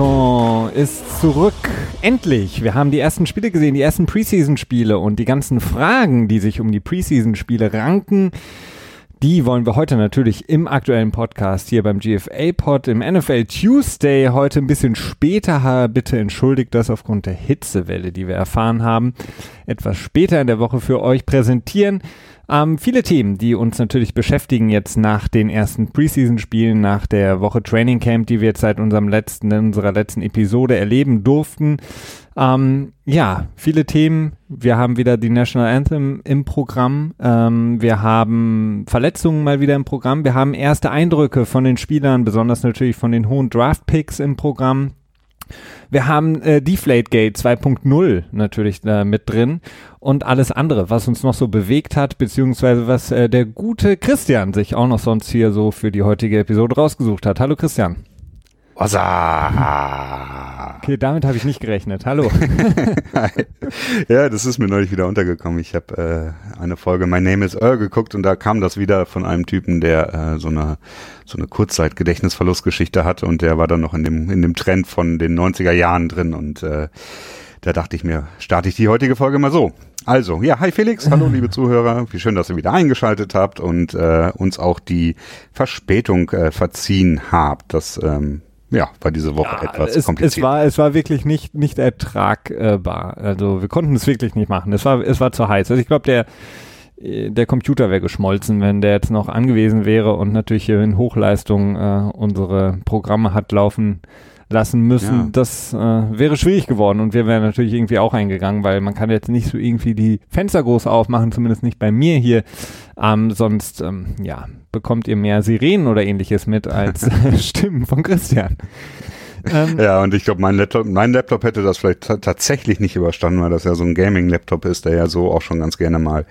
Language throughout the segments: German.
NFL-Saison ist zurück. Endlich. Wir haben die ersten Spiele gesehen, die ersten Preseason-Spiele und die ganzen Fragen, die sich um die Preseason-Spiele ranken. Die wollen wir heute natürlich im aktuellen Podcast hier beim GFA-Pod im NFL Tuesday heute ein bisschen später. Bitte entschuldigt das aufgrund der Hitzewelle, die wir erfahren haben. Etwas später in der Woche für euch präsentieren. Ähm, viele Themen, die uns natürlich beschäftigen jetzt nach den ersten Preseason-Spielen, nach der Woche Training Camp, die wir jetzt seit unserem letzten, unserer letzten Episode erleben durften. Ähm, ja, viele Themen. Wir haben wieder die National Anthem im Programm. Ähm, wir haben Verletzungen mal wieder im Programm. Wir haben erste Eindrücke von den Spielern, besonders natürlich von den hohen Draft-Picks im Programm. Wir haben äh, Deflategate 2.0 natürlich da mit drin und alles andere, was uns noch so bewegt hat, beziehungsweise was äh, der gute Christian sich auch noch sonst hier so für die heutige Episode rausgesucht hat. Hallo Christian. Wasa. Okay, damit habe ich nicht gerechnet. Hallo. ja, das ist mir neulich wieder untergekommen. Ich habe äh, eine Folge My Name is Earl geguckt und da kam das wieder von einem Typen, der äh, so eine so eine Kurzzeitgedächtnisverlustgeschichte hatte und der war dann noch in dem in dem Trend von den 90er Jahren drin und äh, da dachte ich mir, starte ich die heutige Folge mal so. Also, ja, hi Felix, hallo liebe Zuhörer, wie schön, dass ihr wieder eingeschaltet habt und äh, uns auch die Verspätung äh, verziehen habt. Das ähm, ja, war diese Woche ja, etwas es, kompliziert. Es war, es war wirklich nicht, nicht ertragbar. Also wir konnten es wirklich nicht machen. Es war, es war zu heiß. Also ich glaube, der, der Computer wäre geschmolzen, wenn der jetzt noch angewiesen wäre und natürlich in Hochleistung äh, unsere Programme hat laufen lassen müssen, ja. das äh, wäre schwierig geworden und wir wären natürlich irgendwie auch eingegangen, weil man kann jetzt nicht so irgendwie die Fenster groß aufmachen, zumindest nicht bei mir hier. Ähm, sonst, ähm, ja, bekommt ihr mehr Sirenen oder ähnliches mit als Stimmen von Christian. Ähm, ja, und ich glaube, mein Laptop, mein Laptop hätte das vielleicht tatsächlich nicht überstanden, weil das ja so ein Gaming-Laptop ist, der ja so auch schon ganz gerne mal,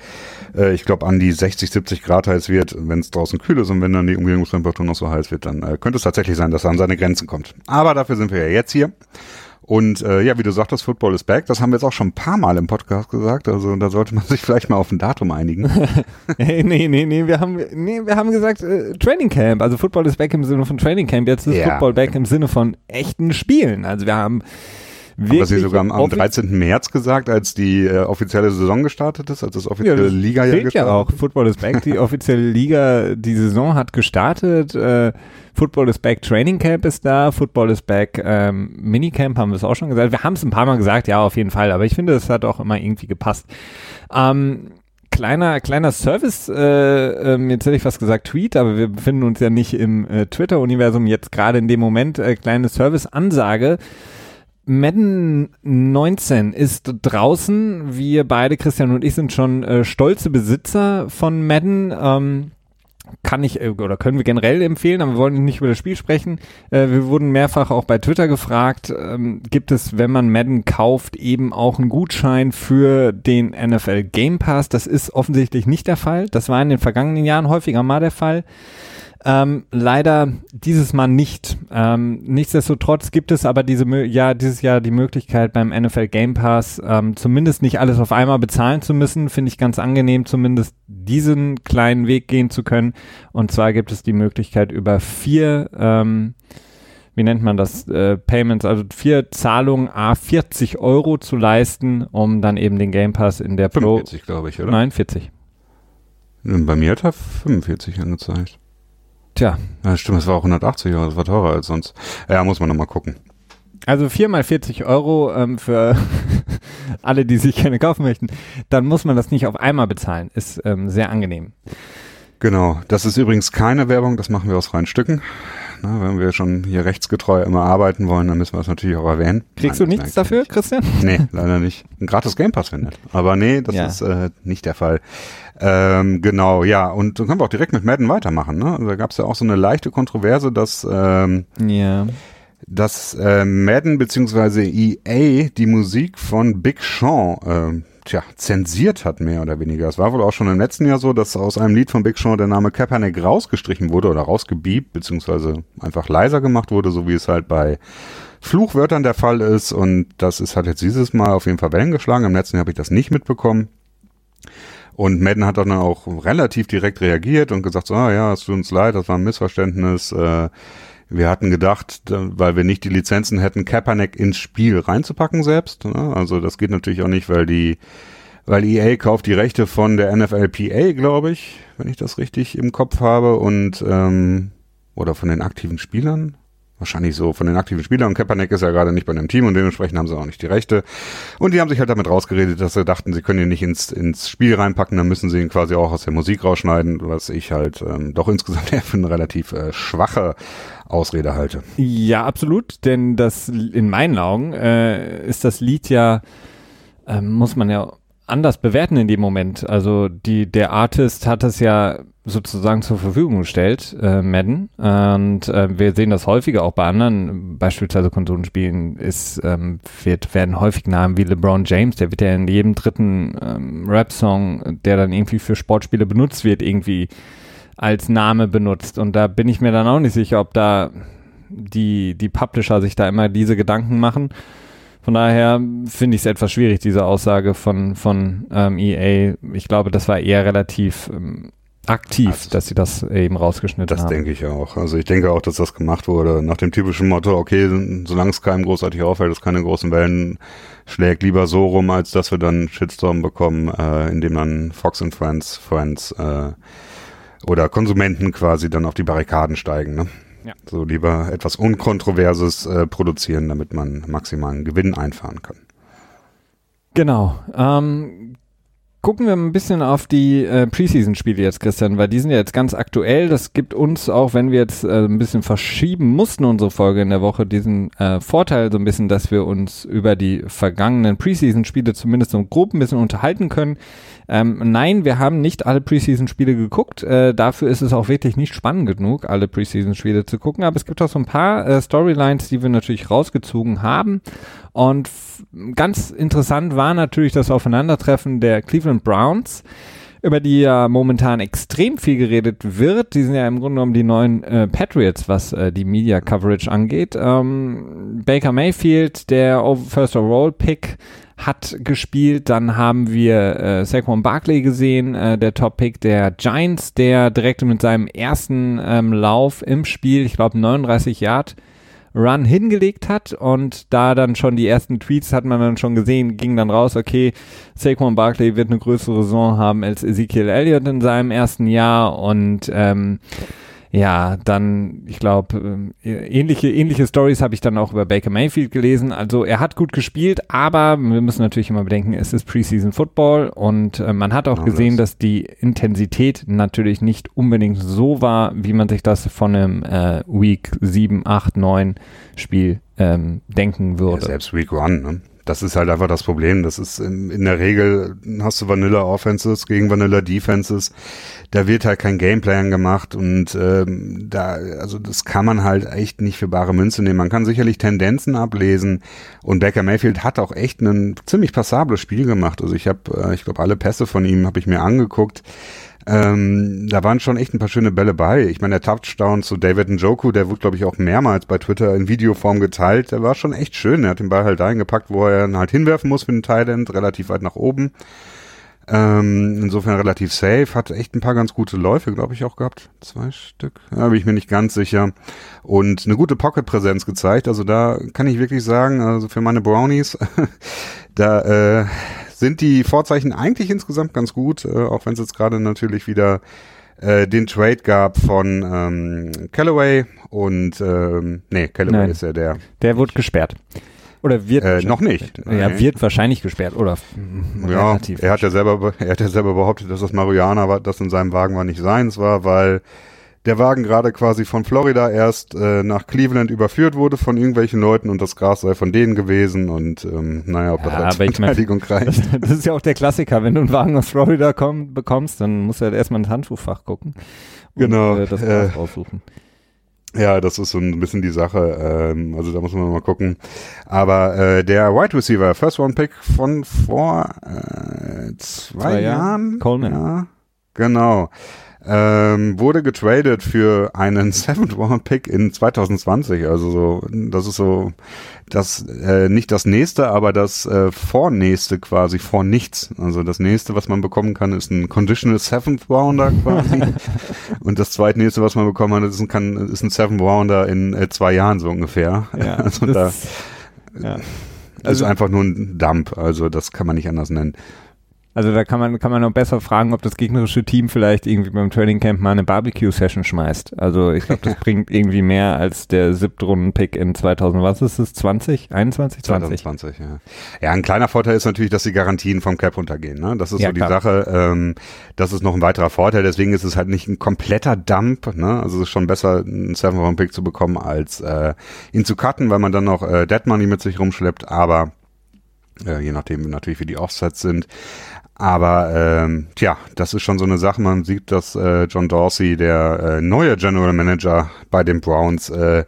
äh, ich glaube, an die 60, 70 Grad heiß wird, wenn es draußen kühl ist und wenn dann die Umgebungstemperatur noch so heiß wird, dann äh, könnte es tatsächlich sein, dass er an seine Grenzen kommt. Aber dafür sind wir ja jetzt hier. Und äh, ja, wie du sagtest, Football is back. Das haben wir jetzt auch schon ein paar Mal im Podcast gesagt. Also da sollte man sich vielleicht mal auf ein Datum einigen. hey, nee, nee, nee, wir haben, nee, wir haben gesagt äh, Training Camp. Also Football is back im Sinne von Training Camp. Jetzt ist ja. Football back im Sinne von echten Spielen. Also wir haben Wirklich Haben Sie sogar am, am 13. März gesagt, als die äh, offizielle Saison gestartet ist, als das offizielle ja, Liga ja gestartet ja auch. Football is back, die offizielle Liga, die Saison hat gestartet. Äh, Football is back, Training Camp ist da, Football is back, ähm, Minicamp haben wir es auch schon gesagt. Wir haben es ein paar Mal gesagt, ja, auf jeden Fall, aber ich finde, es hat auch immer irgendwie gepasst. Ähm, kleiner, kleiner Service, äh, ähm, jetzt hätte ich fast gesagt Tweet, aber wir befinden uns ja nicht im äh, Twitter-Universum jetzt gerade in dem Moment, äh, kleine Service-Ansage. Madden 19 ist draußen. Wir beide, Christian und ich, sind schon äh, stolze Besitzer von Madden. Ähm, kann ich äh, oder können wir generell empfehlen, aber wir wollen nicht über das Spiel sprechen. Äh, wir wurden mehrfach auch bei Twitter gefragt, ähm, gibt es, wenn man Madden kauft, eben auch einen Gutschein für den NFL Game Pass? Das ist offensichtlich nicht der Fall. Das war in den vergangenen Jahren häufiger mal der Fall. Ähm, leider dieses Mal nicht. Ähm, nichtsdestotrotz gibt es aber diese, ja, dieses Jahr die Möglichkeit beim NFL Game Pass ähm, zumindest nicht alles auf einmal bezahlen zu müssen. Finde ich ganz angenehm, zumindest diesen kleinen Weg gehen zu können. Und zwar gibt es die Möglichkeit über vier, ähm, wie nennt man das, äh, Payments, also vier Zahlungen a 40 Euro zu leisten, um dann eben den Game Pass in der Pro. 45, glaube ich, oder? Nein, 40. Bei mir hat er 45 angezeigt. Tja. Ja, stimmt, es war auch 180 Euro, das war teurer als sonst. Ja, muss man nochmal gucken. Also 4 mal 40 Euro ähm, für alle, die sich gerne kaufen möchten. Dann muss man das nicht auf einmal bezahlen. Ist ähm, sehr angenehm. Genau. Das ist übrigens keine Werbung, das machen wir aus freien Stücken. Na, wenn wir schon hier rechtsgetreu immer arbeiten wollen, dann müssen wir das natürlich auch erwähnen. Kriegst Nein, du nichts dafür. Christian? Nee, leider nicht. Ein gratis Game Pass nett. Aber nee, das ja. ist äh, nicht der Fall. Ähm, genau, ja, und dann können wir auch direkt mit Madden weitermachen. Ne? Also da gab es ja auch so eine leichte Kontroverse, dass, ähm, ja. dass äh, Madden bzw. EA die Musik von Big Sean äh, tja, zensiert hat, mehr oder weniger. Es war wohl auch schon im letzten Jahr so, dass aus einem Lied von Big Sean der Name Kaepernick rausgestrichen wurde oder rausgebiebt, beziehungsweise einfach leiser gemacht wurde, so wie es halt bei Fluchwörtern der Fall ist. Und das ist, hat jetzt dieses Mal auf jeden Fall Wellen geschlagen. Im letzten Jahr habe ich das nicht mitbekommen. Und Madden hat dann auch relativ direkt reagiert und gesagt, so, ah ja, es tut uns leid, das war ein Missverständnis. Äh, Wir hatten gedacht, weil wir nicht die Lizenzen hätten, Kaepernick ins Spiel reinzupacken selbst. Ne? Also das geht natürlich auch nicht, weil die, weil EA kauft die Rechte von der NFLPA, glaube ich, wenn ich das richtig im Kopf habe und ähm, oder von den aktiven Spielern wahrscheinlich so von den aktiven Spielern. Und Kaepernick ist ja gerade nicht bei einem Team und dementsprechend haben sie auch nicht die Rechte. Und die haben sich halt damit rausgeredet, dass sie dachten, sie können ihn nicht ins, ins Spiel reinpacken, dann müssen sie ihn quasi auch aus der Musik rausschneiden, was ich halt ähm, doch insgesamt eher für eine relativ äh, schwache Ausrede halte. Ja, absolut, denn das in meinen Augen äh, ist das Lied ja, äh, muss man ja anders bewerten in dem Moment. Also die, der Artist hat es ja sozusagen zur Verfügung gestellt, äh, Madden. Und äh, wir sehen das häufiger auch bei anderen, beispielsweise Konsolenspielen, ist, ähm, wird, werden häufig Namen wie LeBron James, der wird ja in jedem dritten ähm, Rap-Song, der dann irgendwie für Sportspiele benutzt wird, irgendwie als Name benutzt. Und da bin ich mir dann auch nicht sicher, ob da die, die Publisher sich da immer diese Gedanken machen. Von daher finde ich es etwas schwierig, diese Aussage von, von ähm, EA. Ich glaube, das war eher relativ ähm, aktiv, also, dass sie das eben rausgeschnitten das haben. Das denke ich auch. Also ich denke auch, dass das gemacht wurde nach dem typischen Motto, okay, solange es keinem großartig auffällt, dass keine großen Wellen schlägt, lieber so rum, als dass wir dann Shitstorm bekommen, äh, indem dann Fox and Friends, Friends äh, oder Konsumenten quasi dann auf die Barrikaden steigen. Ne? Ja. So lieber etwas Unkontroverses äh, produzieren, damit man maximalen Gewinn einfahren kann. Genau. Ähm, gucken wir ein bisschen auf die äh, Preseason-Spiele jetzt, Christian, weil die sind ja jetzt ganz aktuell. Das gibt uns, auch wenn wir jetzt äh, ein bisschen verschieben mussten, unsere Folge in der Woche, diesen äh, Vorteil so ein bisschen, dass wir uns über die vergangenen Preseason-Spiele zumindest so grob ein bisschen unterhalten können. Ähm, nein, wir haben nicht alle Preseason-Spiele geguckt. Äh, dafür ist es auch wirklich nicht spannend genug, alle Preseason-Spiele zu gucken. Aber es gibt auch so ein paar äh, Storylines, die wir natürlich rausgezogen haben. Und ganz interessant war natürlich das Aufeinandertreffen der Cleveland Browns, über die ja momentan extrem viel geredet wird. Die sind ja im Grunde genommen die neuen äh, Patriots, was äh, die Media Coverage angeht. Ähm, Baker Mayfield, der First Overall Pick, hat gespielt. Dann haben wir äh, Saquon Barkley gesehen, äh, der Top-Pick der Giants, der direkt mit seinem ersten ähm, Lauf im Spiel, ich glaube 39 Yard, Run hingelegt hat und da dann schon die ersten Tweets hat man dann schon gesehen, ging dann raus, okay, Saquon Barkley wird eine größere Saison haben als Ezekiel Elliott in seinem ersten Jahr und ähm, ja, dann, ich glaube, äh, ähnliche, ähnliche Stories habe ich dann auch über Baker Mayfield gelesen. Also er hat gut gespielt, aber wir müssen natürlich immer bedenken, es ist Preseason Football und äh, man hat auch ja, gesehen, das. dass die Intensität natürlich nicht unbedingt so war, wie man sich das von einem äh, Week 7, 8, 9 Spiel ähm, denken würde. Ja, selbst Week 1, ne? Das ist halt einfach das Problem. Das ist in, in der Regel hast du Vanilla Offenses gegen Vanilla Defenses. Da wird halt kein Gameplan gemacht und ähm, da, also das kann man halt echt nicht für bare Münze nehmen. Man kann sicherlich Tendenzen ablesen und Baker Mayfield hat auch echt ein ziemlich passables Spiel gemacht. Also ich habe, äh, ich glaube, alle Pässe von ihm habe ich mir angeguckt. Ähm, da waren schon echt ein paar schöne Bälle bei. Ich meine, der Touchdown zu David Njoku, der wurde, glaube ich, auch mehrmals bei Twitter in Videoform geteilt. Der war schon echt schön. Er hat den Ball halt dahin gepackt, wo er ihn halt hinwerfen muss für den Tight relativ weit nach oben. Ähm, insofern relativ safe. Hat echt ein paar ganz gute Läufe, glaube ich, auch gehabt. Zwei Stück. Da bin ich mir nicht ganz sicher. Und eine gute Pocket-Präsenz gezeigt. Also da kann ich wirklich sagen, also für meine Brownies, da äh, sind die Vorzeichen eigentlich insgesamt ganz gut, äh, auch wenn es jetzt gerade natürlich wieder äh, den Trade gab von ähm, Callaway und ähm, nee, Callaway Nein, ist ja der. Der wurde gesperrt. Oder wird äh, noch nicht. Ja, nee. wird wahrscheinlich gesperrt oder ja, relativ. Er hat ja selber er hat ja selber behauptet, dass das Marihuana war, das in seinem Wagen war nicht seins war, weil der Wagen gerade quasi von Florida erst äh, nach Cleveland überführt wurde von irgendwelchen Leuten und das Gras sei von denen gewesen und ähm, naja, ob das ja, als Verteidigung mein, reicht. Das, das, ist ja auch der Klassiker, wenn du einen Wagen aus Florida komm, bekommst, dann musst du halt erstmal ins Handtuchfach gucken und genau, äh, das Gras äh, raussuchen. Ja, das ist so ein bisschen die Sache. Ähm, also da muss man mal gucken. Aber äh, der Wide Receiver, First One Pick von vor äh, zwei, zwei Jahren, Coleman. Ja, genau. Ähm, wurde getradet für einen Seventh Round Pick in 2020. Also so, das ist so das äh, nicht das nächste, aber das äh, vornächste quasi vor nichts. Also das nächste, was man bekommen kann, ist ein Conditional Seventh Rounder quasi. Und das zweitnächste, was man bekommen hat, ist ein, kann, ist ein Seventh Rounder in äh, zwei Jahren so ungefähr. Ja, also da ja. Also, ist einfach nur ein Dump. Also das kann man nicht anders nennen. Also da kann man, kann man noch besser fragen, ob das gegnerische Team vielleicht irgendwie beim Training Camp mal eine Barbecue-Session schmeißt. Also ich glaube, das bringt irgendwie mehr als der Siebtrunden-Pick in 2000, was ist es, 20, 21, 20? 2020, ja. Ja, ein kleiner Vorteil ist natürlich, dass die Garantien vom Cap runtergehen. Ne? Das ist ja, so die klar. Sache. Ähm, das ist noch ein weiterer Vorteil. Deswegen ist es halt nicht ein kompletter Dump. Ne? Also es ist schon besser, einen Seven-Round-Pick zu bekommen, als äh, ihn zu cutten, weil man dann noch äh, Dead Money mit sich rumschleppt. Aber äh, je nachdem natürlich, wie die Offsets sind. Aber ähm, tja, das ist schon so eine Sache. Man sieht, dass äh, John Dorsey, der äh, neue General Manager bei den Browns, äh,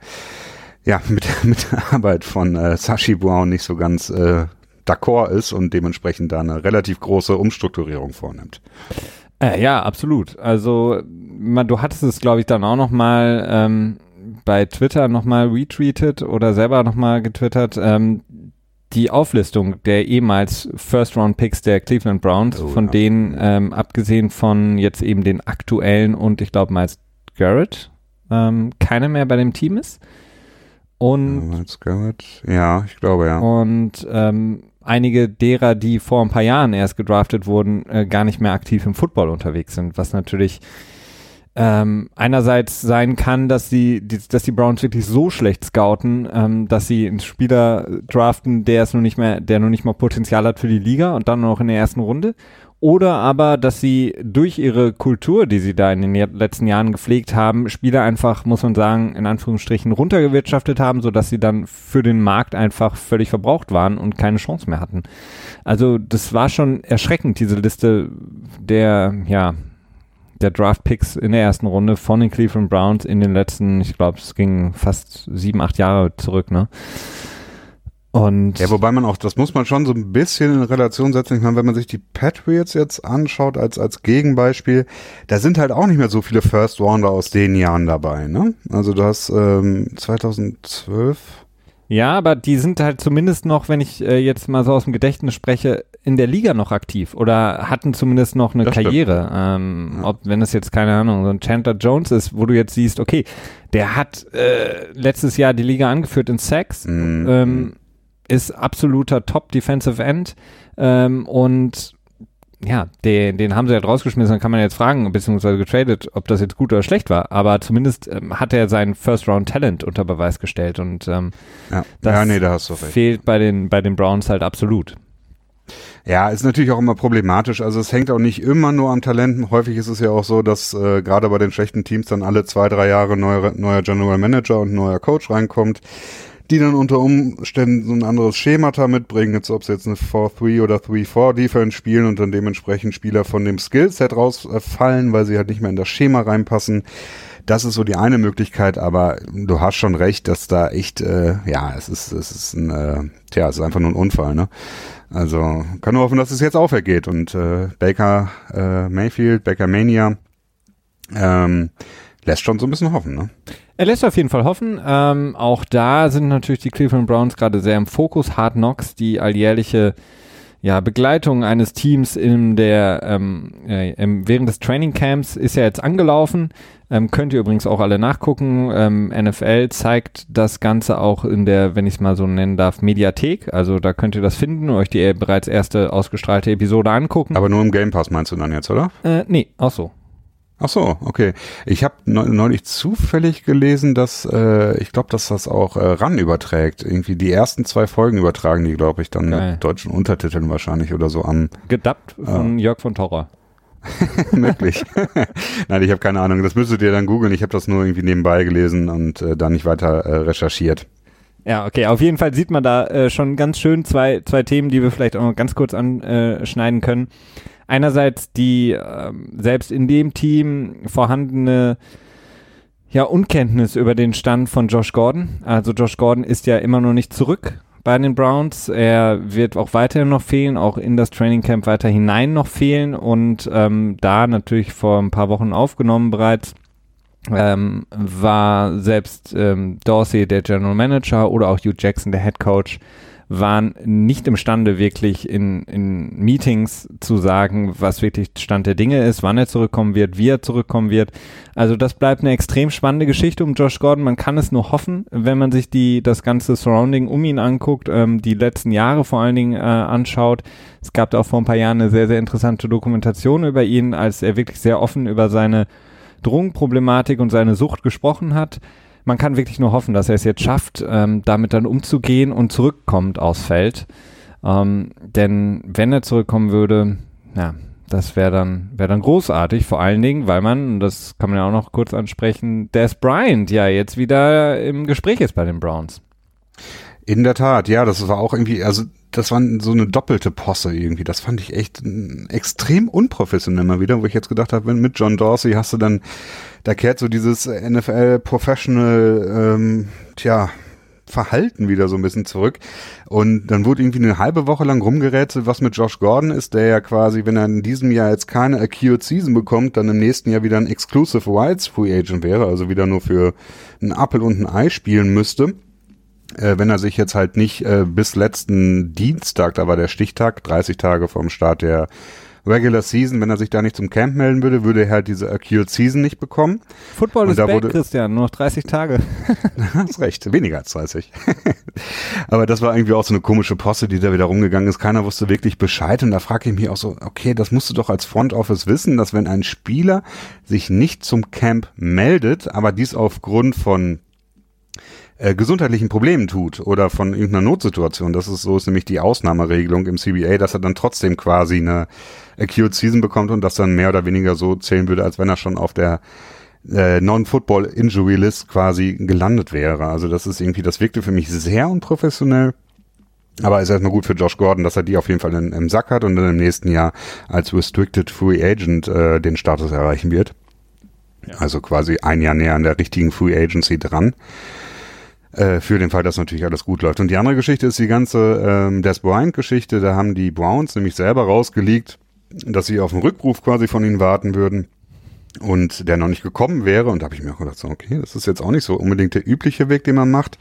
ja, mit, mit der Arbeit von äh, Sashi Brown nicht so ganz äh, d'accord ist und dementsprechend da eine relativ große Umstrukturierung vornimmt. Äh, ja, absolut. Also man, du hattest es, glaube ich, dann auch noch mal ähm, bei Twitter noch mal retweetet oder selber noch mal getwittert. Ähm, die Auflistung der ehemals First-Round-Picks der Cleveland Browns, oh, von ja. denen, ähm, abgesehen von jetzt eben den aktuellen und ich glaube Miles Garrett, ähm, keiner mehr bei dem Team ist. Und Miles Garrett, ja, ich glaube ja. Und ähm, einige derer, die vor ein paar Jahren erst gedraftet wurden, äh, gar nicht mehr aktiv im Football unterwegs sind, was natürlich ähm, einerseits sein kann, dass die, die, dass die Browns wirklich so schlecht scouten, ähm, dass sie einen Spieler draften, der es nur nicht mehr, der noch nicht mal Potenzial hat für die Liga und dann noch in der ersten Runde. Oder aber, dass sie durch ihre Kultur, die sie da in den letzten Jahren gepflegt haben, Spieler einfach, muss man sagen, in Anführungsstrichen runtergewirtschaftet haben, sodass sie dann für den Markt einfach völlig verbraucht waren und keine Chance mehr hatten. Also das war schon erschreckend, diese Liste der, ja, der Draft Picks in der ersten Runde von den Cleveland Browns in den letzten, ich glaube, es ging fast sieben, acht Jahre zurück, ne? Und ja, wobei man auch, das muss man schon so ein bisschen in Relation setzen. Ich meine, wenn man sich die Patriots jetzt anschaut als, als Gegenbeispiel, da sind halt auch nicht mehr so viele First Rounder aus den Jahren dabei, ne? Also du hast ähm, 2012 ja, aber die sind halt zumindest noch, wenn ich äh, jetzt mal so aus dem Gedächtnis spreche, in der Liga noch aktiv oder hatten zumindest noch eine das Karriere. Ähm, ja. Ob, wenn es jetzt, keine Ahnung, so ein Chandler Jones ist, wo du jetzt siehst, okay, der hat äh, letztes Jahr die Liga angeführt in Sacks, mhm. ähm, ist absoluter Top Defensive End ähm, und ja, den, den haben sie halt rausgeschmissen, dann kann man jetzt fragen, beziehungsweise getradet, ob das jetzt gut oder schlecht war. Aber zumindest ähm, hat er sein First-Round-Talent unter Beweis gestellt und ähm, ja. das ja, nee, da hast du recht. fehlt bei den, bei den Browns halt absolut. Ja, ist natürlich auch immer problematisch. Also es hängt auch nicht immer nur am Talenten. Häufig ist es ja auch so, dass äh, gerade bei den schlechten Teams dann alle zwei, drei Jahre neuer, neuer General Manager und neuer Coach reinkommt die dann unter Umständen so ein anderes Schemata mitbringen, jetzt ob sie jetzt eine 4-3 oder 3-4 Defense spielen und dann dementsprechend Spieler von dem Skillset rausfallen, weil sie halt nicht mehr in das Schema reinpassen. Das ist so die eine Möglichkeit, aber du hast schon recht, dass da echt, äh, ja, es ist, es ist ein, äh, tja, es ist einfach nur ein Unfall, ne? Also kann nur hoffen, dass es jetzt aufgeht und äh, Baker äh, Mayfield, Baker Mania, ähm, lässt schon so ein bisschen hoffen, ne? Er lässt auf jeden Fall hoffen. Ähm, auch da sind natürlich die Cleveland Browns gerade sehr im Fokus. Hard Knocks, die alljährliche ja, Begleitung eines Teams in der ähm, äh, während des Training Camps ist ja jetzt angelaufen. Ähm, könnt ihr übrigens auch alle nachgucken. Ähm, NFL zeigt das Ganze auch in der, wenn ich es mal so nennen darf, Mediathek. Also da könnt ihr das finden und euch die bereits erste ausgestrahlte Episode angucken. Aber nur im Game Pass meinst du dann jetzt, oder? Äh, nee, auch so. Ach so, okay. Ich habe neulich zufällig gelesen, dass äh, ich glaube, dass das auch äh, RAN überträgt. Irgendwie die ersten zwei Folgen übertragen die, glaube ich, dann Geil. mit deutschen Untertiteln wahrscheinlich oder so an. Gedappt von äh, Jörg von Torra. Möglich. Nein, ich habe keine Ahnung. Das müsstet ihr dann googeln. Ich habe das nur irgendwie nebenbei gelesen und äh, da nicht weiter äh, recherchiert. Ja, okay. Auf jeden Fall sieht man da äh, schon ganz schön zwei, zwei Themen, die wir vielleicht auch noch ganz kurz anschneiden können einerseits die äh, selbst in dem Team vorhandene ja, Unkenntnis über den Stand von Josh Gordon. Also Josh Gordon ist ja immer noch nicht zurück bei den Browns. Er wird auch weiterhin noch fehlen, auch in das Training Camp weiter hinein noch fehlen und ähm, da natürlich vor ein paar Wochen aufgenommen bereits. Ähm, war selbst ähm, Dorsey der General Manager oder auch Hugh Jackson der Head Coach waren nicht imstande, wirklich in, in Meetings zu sagen, was wirklich Stand der Dinge ist, wann er zurückkommen wird, wie er zurückkommen wird. Also das bleibt eine extrem spannende Geschichte um Josh Gordon. Man kann es nur hoffen, wenn man sich die, das ganze Surrounding um ihn anguckt, ähm, die letzten Jahre vor allen Dingen äh, anschaut. Es gab da auch vor ein paar Jahren eine sehr, sehr interessante Dokumentation über ihn, als er wirklich sehr offen über seine Drogenproblematik und seine Sucht gesprochen hat man kann wirklich nur hoffen, dass er es jetzt schafft, ähm, damit dann umzugehen und zurückkommt aufs Feld. Ähm, denn wenn er zurückkommen würde, ja, das wäre dann, wäre dann großartig, vor allen Dingen, weil man, das kann man ja auch noch kurz ansprechen, Des Bryant ja jetzt wieder im Gespräch ist bei den Browns. In der Tat, ja, das war auch irgendwie, also das war so eine doppelte Posse irgendwie. Das fand ich echt extrem unprofessionell mal wieder, wo ich jetzt gedacht habe, mit John Dorsey hast du dann da kehrt so dieses NFL-Professional, ähm, tja, Verhalten wieder so ein bisschen zurück. Und dann wurde irgendwie eine halbe Woche lang rumgerätselt, was mit Josh Gordon ist, der ja quasi, wenn er in diesem Jahr jetzt keine Acute Season bekommt, dann im nächsten Jahr wieder ein Exclusive Rights Free Agent wäre, also wieder nur für ein Apple und ein Ei spielen müsste. Äh, wenn er sich jetzt halt nicht äh, bis letzten Dienstag, da war der Stichtag, 30 Tage vom Start der Regular Season, wenn er sich da nicht zum Camp melden würde, würde er halt diese Acute Season nicht bekommen. Football ist back, Christian, nur noch 30 Tage. hast recht, weniger als 30. Aber das war irgendwie auch so eine komische Posse, die da wieder rumgegangen ist. Keiner wusste wirklich Bescheid und da frage ich mich auch so, okay, das musst du doch als Front Office wissen, dass wenn ein Spieler sich nicht zum Camp meldet, aber dies aufgrund von äh, gesundheitlichen Problemen tut oder von irgendeiner Notsituation. Das ist so ist nämlich die Ausnahmeregelung im CBA, dass er dann trotzdem quasi eine Acute Season bekommt und das dann mehr oder weniger so zählen würde, als wenn er schon auf der äh, Non-Football Injury List quasi gelandet wäre. Also das ist irgendwie, das wirkte für mich sehr unprofessionell. Aber ist erstmal gut für Josh Gordon, dass er die auf jeden Fall in, im Sack hat und dann im nächsten Jahr als Restricted Free Agent äh, den Status erreichen wird. Ja. Also quasi ein Jahr näher an der richtigen Free Agency dran. Äh, für den Fall, dass natürlich alles gut läuft. Und die andere Geschichte ist die ganze ähm, Des Bryant-Geschichte. Da haben die Browns nämlich selber rausgelegt, dass sie auf einen Rückruf quasi von ihnen warten würden und der noch nicht gekommen wäre. Und da habe ich mir auch gedacht, so, okay, das ist jetzt auch nicht so unbedingt der übliche Weg, den man macht,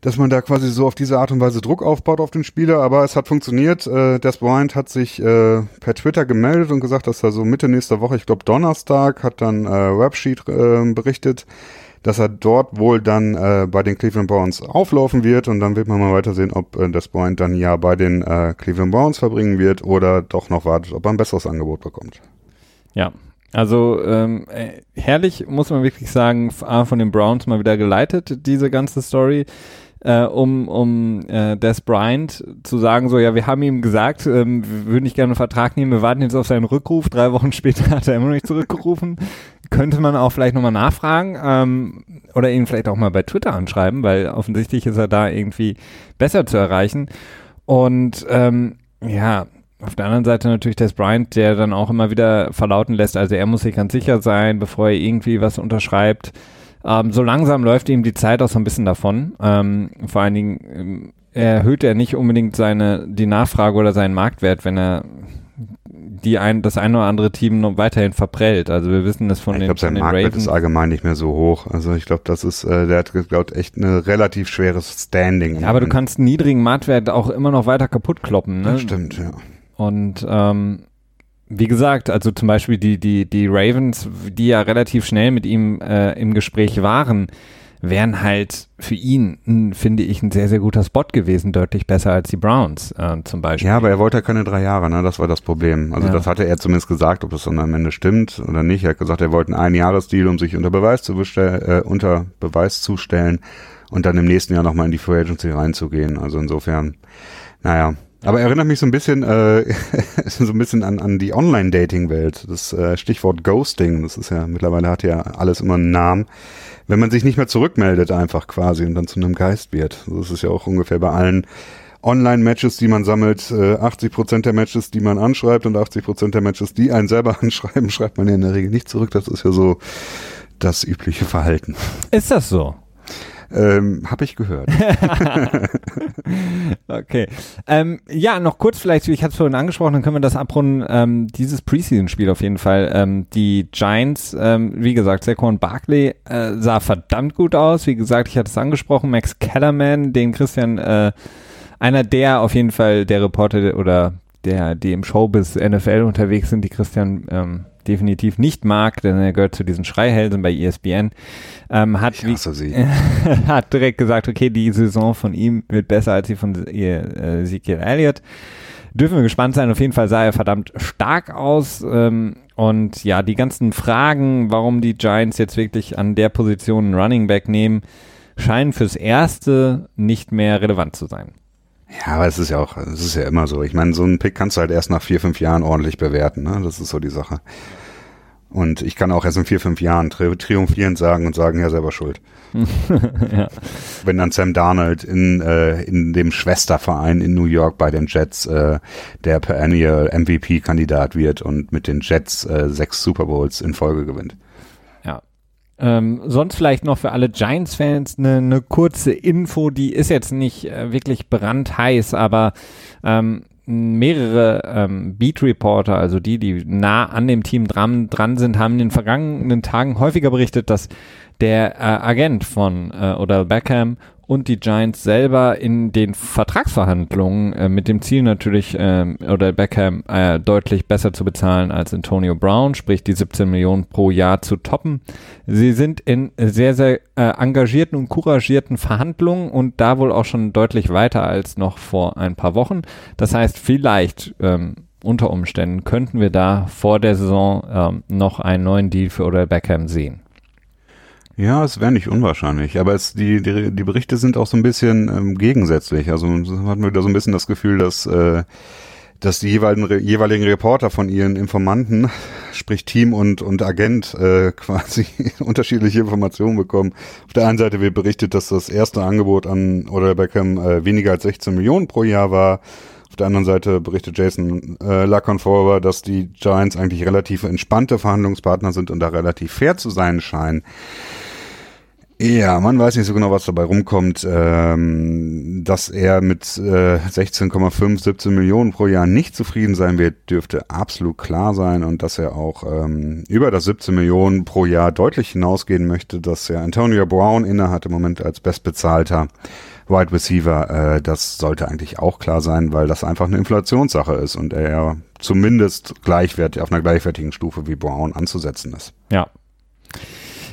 dass man da quasi so auf diese Art und Weise Druck aufbaut auf den Spieler. Aber es hat funktioniert. Äh, Des Bryant hat sich äh, per Twitter gemeldet und gesagt, dass er so Mitte nächster Woche, ich glaube Donnerstag, hat dann äh, Websheet äh, berichtet, dass er dort wohl dann äh, bei den Cleveland Browns auflaufen wird und dann wird man mal weitersehen, ob äh, das Bryant dann ja bei den äh, Cleveland Browns verbringen wird oder doch noch wartet, ob er ein besseres Angebot bekommt. Ja, also ähm, äh, herrlich muss man wirklich sagen, von den Browns mal wieder geleitet, diese ganze Story. Äh, um, um äh, Des Bryant zu sagen, so ja, wir haben ihm gesagt, ähm, wir würden nicht gerne einen Vertrag nehmen, wir warten jetzt auf seinen Rückruf. Drei Wochen später hat er immer noch nicht zurückgerufen könnte man auch vielleicht nochmal nachfragen ähm, oder ihn vielleicht auch mal bei Twitter anschreiben, weil offensichtlich ist er da irgendwie besser zu erreichen. Und ähm, ja, auf der anderen Seite natürlich Des Bryant, der dann auch immer wieder verlauten lässt, also er muss sich ganz sicher sein, bevor er irgendwie was unterschreibt. Ähm, so langsam läuft ihm die Zeit auch so ein bisschen davon. Ähm, vor allen Dingen ähm, erhöht er nicht unbedingt seine die Nachfrage oder seinen Marktwert, wenn er die ein, das eine oder andere Team noch weiterhin verprellt. Also wir wissen das von ich den, glaub, sein den Marktwert ist allgemein nicht mehr so hoch. Also ich glaube, das ist, äh, der hat, glaube echt ein relativ schweres Standing. Ja, aber du kannst einen niedrigen Marktwert auch immer noch weiter kaputt kloppen. Ne? Das stimmt, ja. Und ähm, wie gesagt, also zum Beispiel die, die, die Ravens, die ja relativ schnell mit ihm äh, im Gespräch waren, wären halt für ihn, finde ich, ein sehr, sehr guter Spot gewesen, deutlich besser als die Browns äh, zum Beispiel. Ja, aber er wollte ja keine drei Jahre, ne? das war das Problem. Also ja. das hatte er zumindest gesagt, ob es dann am Ende stimmt oder nicht. Er hat gesagt, er wollte einen Einjahresdeal, um sich unter Beweis zu, äh, unter Beweis zu stellen und dann im nächsten Jahr nochmal in die Free Agency reinzugehen. Also insofern, naja, aber erinnert mich so ein bisschen, äh, so ein bisschen an, an die Online-Dating-Welt. Das äh, Stichwort Ghosting, das ist ja mittlerweile hat ja alles immer einen Namen wenn man sich nicht mehr zurückmeldet einfach quasi und dann zu einem Geist wird. Das ist ja auch ungefähr bei allen Online-Matches, die man sammelt, 80 äh, Prozent der Matches, die man anschreibt und 80 Prozent der Matches, die einen selber anschreiben, schreibt man ja in der Regel nicht zurück. Das ist ja so das übliche Verhalten. Ist das so? Ähm, Habe ich gehört. okay. Ähm, ja, noch kurz vielleicht, ich hatte es vorhin angesprochen, dann können wir das abrunden. Ähm, dieses Preseason-Spiel auf jeden Fall. Ähm, die Giants, ähm, wie gesagt, Saquon Barkley äh, sah verdammt gut aus. Wie gesagt, ich hatte es angesprochen, Max Kellerman, den Christian, äh, einer der auf jeden Fall der Reporter oder der, die im Showbiz NFL unterwegs sind, die Christian ähm, definitiv nicht mag, denn er gehört zu diesen Schreihelden bei ESPN, ähm, hat, wie, hat direkt gesagt, okay, die Saison von ihm wird besser als die von äh, Ezekiel Elliott. Dürfen wir gespannt sein. Auf jeden Fall sah er verdammt stark aus. Ähm, und ja, die ganzen Fragen, warum die Giants jetzt wirklich an der Position einen Running Back nehmen, scheinen fürs Erste nicht mehr relevant zu sein. Ja, aber es ist ja auch, es ist ja immer so. Ich meine, so einen Pick kannst du halt erst nach vier, fünf Jahren ordentlich bewerten. Ne? Das ist so die Sache. Und ich kann auch erst in vier, fünf Jahren tri triumphierend sagen und sagen, ja, selber schuld. ja. Wenn dann Sam Darnold in, äh, in dem Schwesterverein in New York bei den Jets äh, der Perennial MVP-Kandidat wird und mit den Jets äh, sechs Super Bowls in Folge gewinnt. Ähm, sonst vielleicht noch für alle Giants-Fans eine ne kurze Info, die ist jetzt nicht äh, wirklich brandheiß, aber ähm, mehrere ähm, Beat-Reporter, also die, die nah an dem Team dran, dran sind, haben in den vergangenen Tagen häufiger berichtet, dass der äh, Agent von äh, Odell Beckham und die Giants selber in den Vertragsverhandlungen äh, mit dem Ziel natürlich äh, oder Beckham äh, deutlich besser zu bezahlen als Antonio Brown, sprich die 17 Millionen pro Jahr zu toppen. Sie sind in sehr, sehr äh, engagierten und couragierten Verhandlungen und da wohl auch schon deutlich weiter als noch vor ein paar Wochen. Das heißt, vielleicht ähm, unter Umständen könnten wir da vor der Saison ähm, noch einen neuen Deal für Odell Beckham sehen. Ja, es wäre nicht unwahrscheinlich, aber es, die, die, die Berichte sind auch so ein bisschen ähm, gegensätzlich. Also man hat wieder so ein bisschen das Gefühl, dass, äh, dass die jeweiligen, jeweiligen Reporter von ihren Informanten, sprich Team und, und Agent, äh, quasi unterschiedliche Informationen bekommen. Auf der einen Seite wird berichtet, dass das erste Angebot an Oder Beckham äh, weniger als 16 Millionen pro Jahr war. Auf der anderen Seite berichtet Jason äh, Laconforber, dass die Giants eigentlich relativ entspannte Verhandlungspartner sind und da relativ fair zu sein scheinen. Ja, man weiß nicht so genau, was dabei rumkommt. Ähm, dass er mit äh, 16,5, 17 Millionen pro Jahr nicht zufrieden sein wird, dürfte absolut klar sein und dass er auch ähm, über das 17 Millionen pro Jahr deutlich hinausgehen möchte, dass er Antonio Brown innehat im Moment als bestbezahlter Wide Receiver. Äh, das sollte eigentlich auch klar sein, weil das einfach eine Inflationssache ist und er zumindest gleichwertig auf einer gleichwertigen Stufe wie Brown anzusetzen ist. Ja,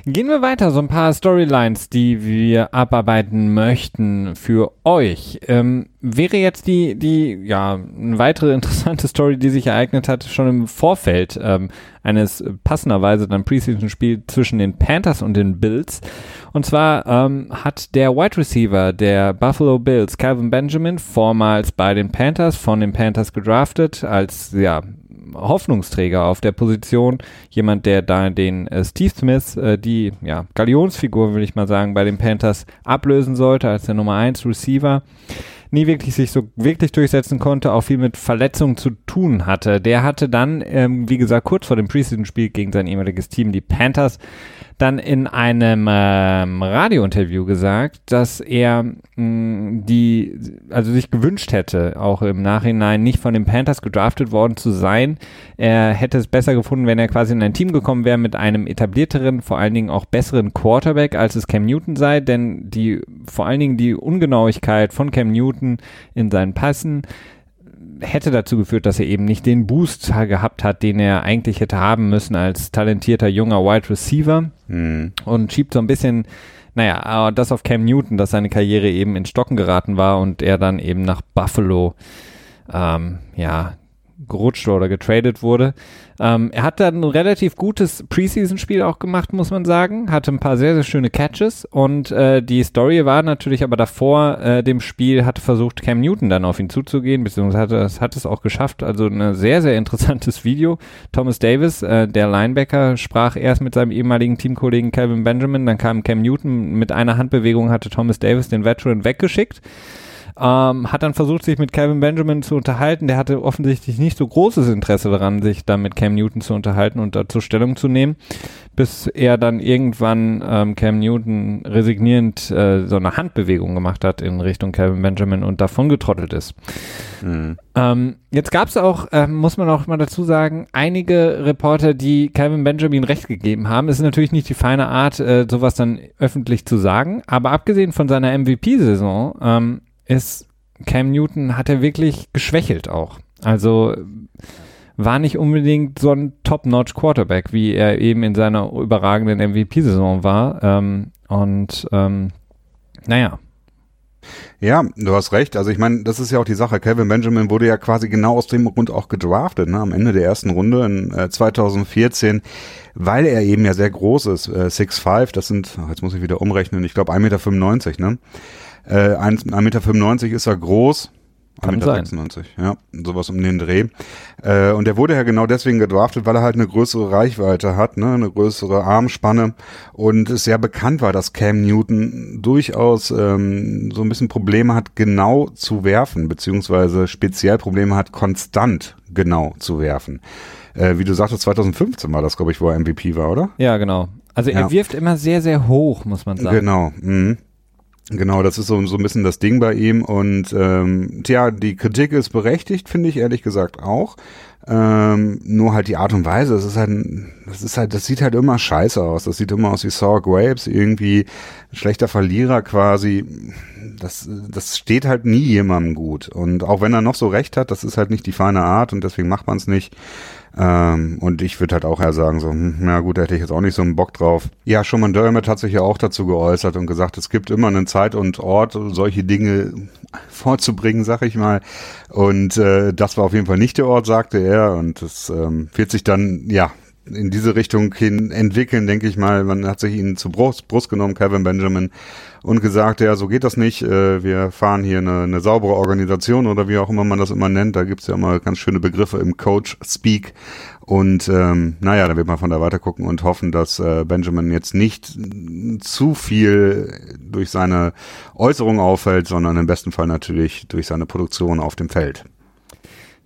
Gehen wir weiter, so ein paar Storylines, die wir abarbeiten möchten für euch. Ähm, wäre jetzt die, die, ja, eine weitere interessante Story, die sich ereignet hat, schon im Vorfeld ähm, eines passenderweise dann Preseason-Spiel zwischen den Panthers und den Bills. Und zwar ähm, hat der Wide Receiver der Buffalo Bills, Calvin Benjamin, vormals bei den Panthers, von den Panthers gedraftet, als, ja, Hoffnungsträger auf der Position. Jemand, der da den äh, Steve Smith, äh, die ja, Galionsfigur, will ich mal sagen, bei den Panthers ablösen sollte als der Nummer 1 Receiver nie wirklich sich so wirklich durchsetzen konnte, auch viel mit Verletzungen zu tun hatte. Der hatte dann, ähm, wie gesagt, kurz vor dem Preseason-Spiel gegen sein ehemaliges Team, die Panthers, dann in einem ähm, Radiointerview gesagt, dass er mh, mm, die, also sich gewünscht hätte, auch im Nachhinein nicht von den Panthers gedraftet worden zu sein. Er hätte es besser gefunden, wenn er quasi in ein Team gekommen wäre mit einem etablierteren, vor allen Dingen auch besseren Quarterback, als es Cam Newton sei, denn die, vor allen Dingen die Ungenauigkeit von Cam Newton in seinen Passen, hätte dazu geführt, dass er eben nicht den Boost gehabt hat, den er eigentlich hätte haben müssen als talentierter junger Wide Receiver mhm. und schiebt so ein bisschen, naja, das auf Cam Newton, dass seine Karriere eben in Stocken geraten war und er dann eben nach Buffalo, ähm, ja, gerutscht oder getradet wurde. Ähm, er hat dann ein relativ gutes Preseason-Spiel auch gemacht, muss man sagen. Hatte ein paar sehr, sehr schöne Catches und äh, die Story war natürlich aber davor äh, dem Spiel, hatte versucht, Cam Newton dann auf ihn zuzugehen, beziehungsweise hat, hat es auch geschafft. Also ein sehr, sehr interessantes Video. Thomas Davis, äh, der Linebacker, sprach erst mit seinem ehemaligen Teamkollegen Calvin Benjamin, dann kam Cam Newton mit einer Handbewegung, hatte Thomas Davis den Veteran weggeschickt. Ähm, hat dann versucht, sich mit Calvin Benjamin zu unterhalten. Der hatte offensichtlich nicht so großes Interesse daran, sich dann mit Cam Newton zu unterhalten und dazu Stellung zu nehmen, bis er dann irgendwann ähm, Cam Newton resignierend äh, so eine Handbewegung gemacht hat in Richtung Calvin Benjamin und davon getrottelt ist. Mhm. Ähm, jetzt gab es auch, äh, muss man auch mal dazu sagen, einige Reporter, die Calvin Benjamin recht gegeben haben. Es ist natürlich nicht die feine Art, äh, sowas dann öffentlich zu sagen, aber abgesehen von seiner MVP-Saison ähm, ist Cam Newton, hat er wirklich geschwächelt auch. Also war nicht unbedingt so ein Top-Notch Quarterback, wie er eben in seiner überragenden MVP-Saison war. Ähm, und ähm, naja. Ja, du hast recht. Also ich meine, das ist ja auch die Sache. Kevin Benjamin wurde ja quasi genau aus dem Grund auch gedraftet, ne? am Ende der ersten Runde in äh, 2014, weil er eben ja sehr groß ist. Äh, 6'5, das sind, jetzt muss ich wieder umrechnen, ich glaube 1,95 Meter, ne? Äh, 1,95 Meter ist er groß. Kann 1,96 ja, sowas um den Dreh. Äh, und der wurde ja genau deswegen gedraftet, weil er halt eine größere Reichweite hat, ne, eine größere Armspanne und es sehr bekannt war, dass Cam Newton durchaus ähm, so ein bisschen Probleme hat, genau zu werfen, beziehungsweise speziell Probleme hat, konstant genau zu werfen. Äh, wie du sagtest, 2015 war das, glaube ich, wo er MVP war, oder? Ja, genau. Also er ja. wirft immer sehr, sehr hoch, muss man sagen. Genau. Mhm. Genau, das ist so, so ein bisschen das Ding bei ihm. Und ähm, tja, die Kritik ist berechtigt, finde ich ehrlich gesagt auch. Ähm, nur halt die Art und Weise, das ist halt, das ist halt, das sieht halt immer scheiße aus. Das sieht immer aus wie Saw Grapes, irgendwie schlechter Verlierer quasi. Das, das steht halt nie jemandem gut. Und auch wenn er noch so recht hat, das ist halt nicht die feine Art und deswegen macht man es nicht. Ähm, und ich würde halt auch eher sagen, so, hm, na gut, da hätte ich jetzt auch nicht so einen Bock drauf. Ja, Schumann Dermot hat sich ja auch dazu geäußert und gesagt, es gibt immer einen Zeit und Ort, solche Dinge vorzubringen, sag ich mal. Und äh, das war auf jeden Fall nicht der Ort, sagte er. Und es ähm, wird sich dann, ja, in diese Richtung hin entwickeln, denke ich mal. Man hat sich ihn zu Brust, Brust genommen, Kevin Benjamin, und gesagt, ja, so geht das nicht. Äh, wir fahren hier eine, eine saubere Organisation oder wie auch immer man das immer nennt. Da gibt's ja immer ganz schöne Begriffe im Coach-Speak. Und ähm, naja, da wird man von da weiter gucken und hoffen, dass äh, Benjamin jetzt nicht zu viel durch seine Äußerung auffällt, sondern im besten Fall natürlich durch seine Produktion auf dem Feld.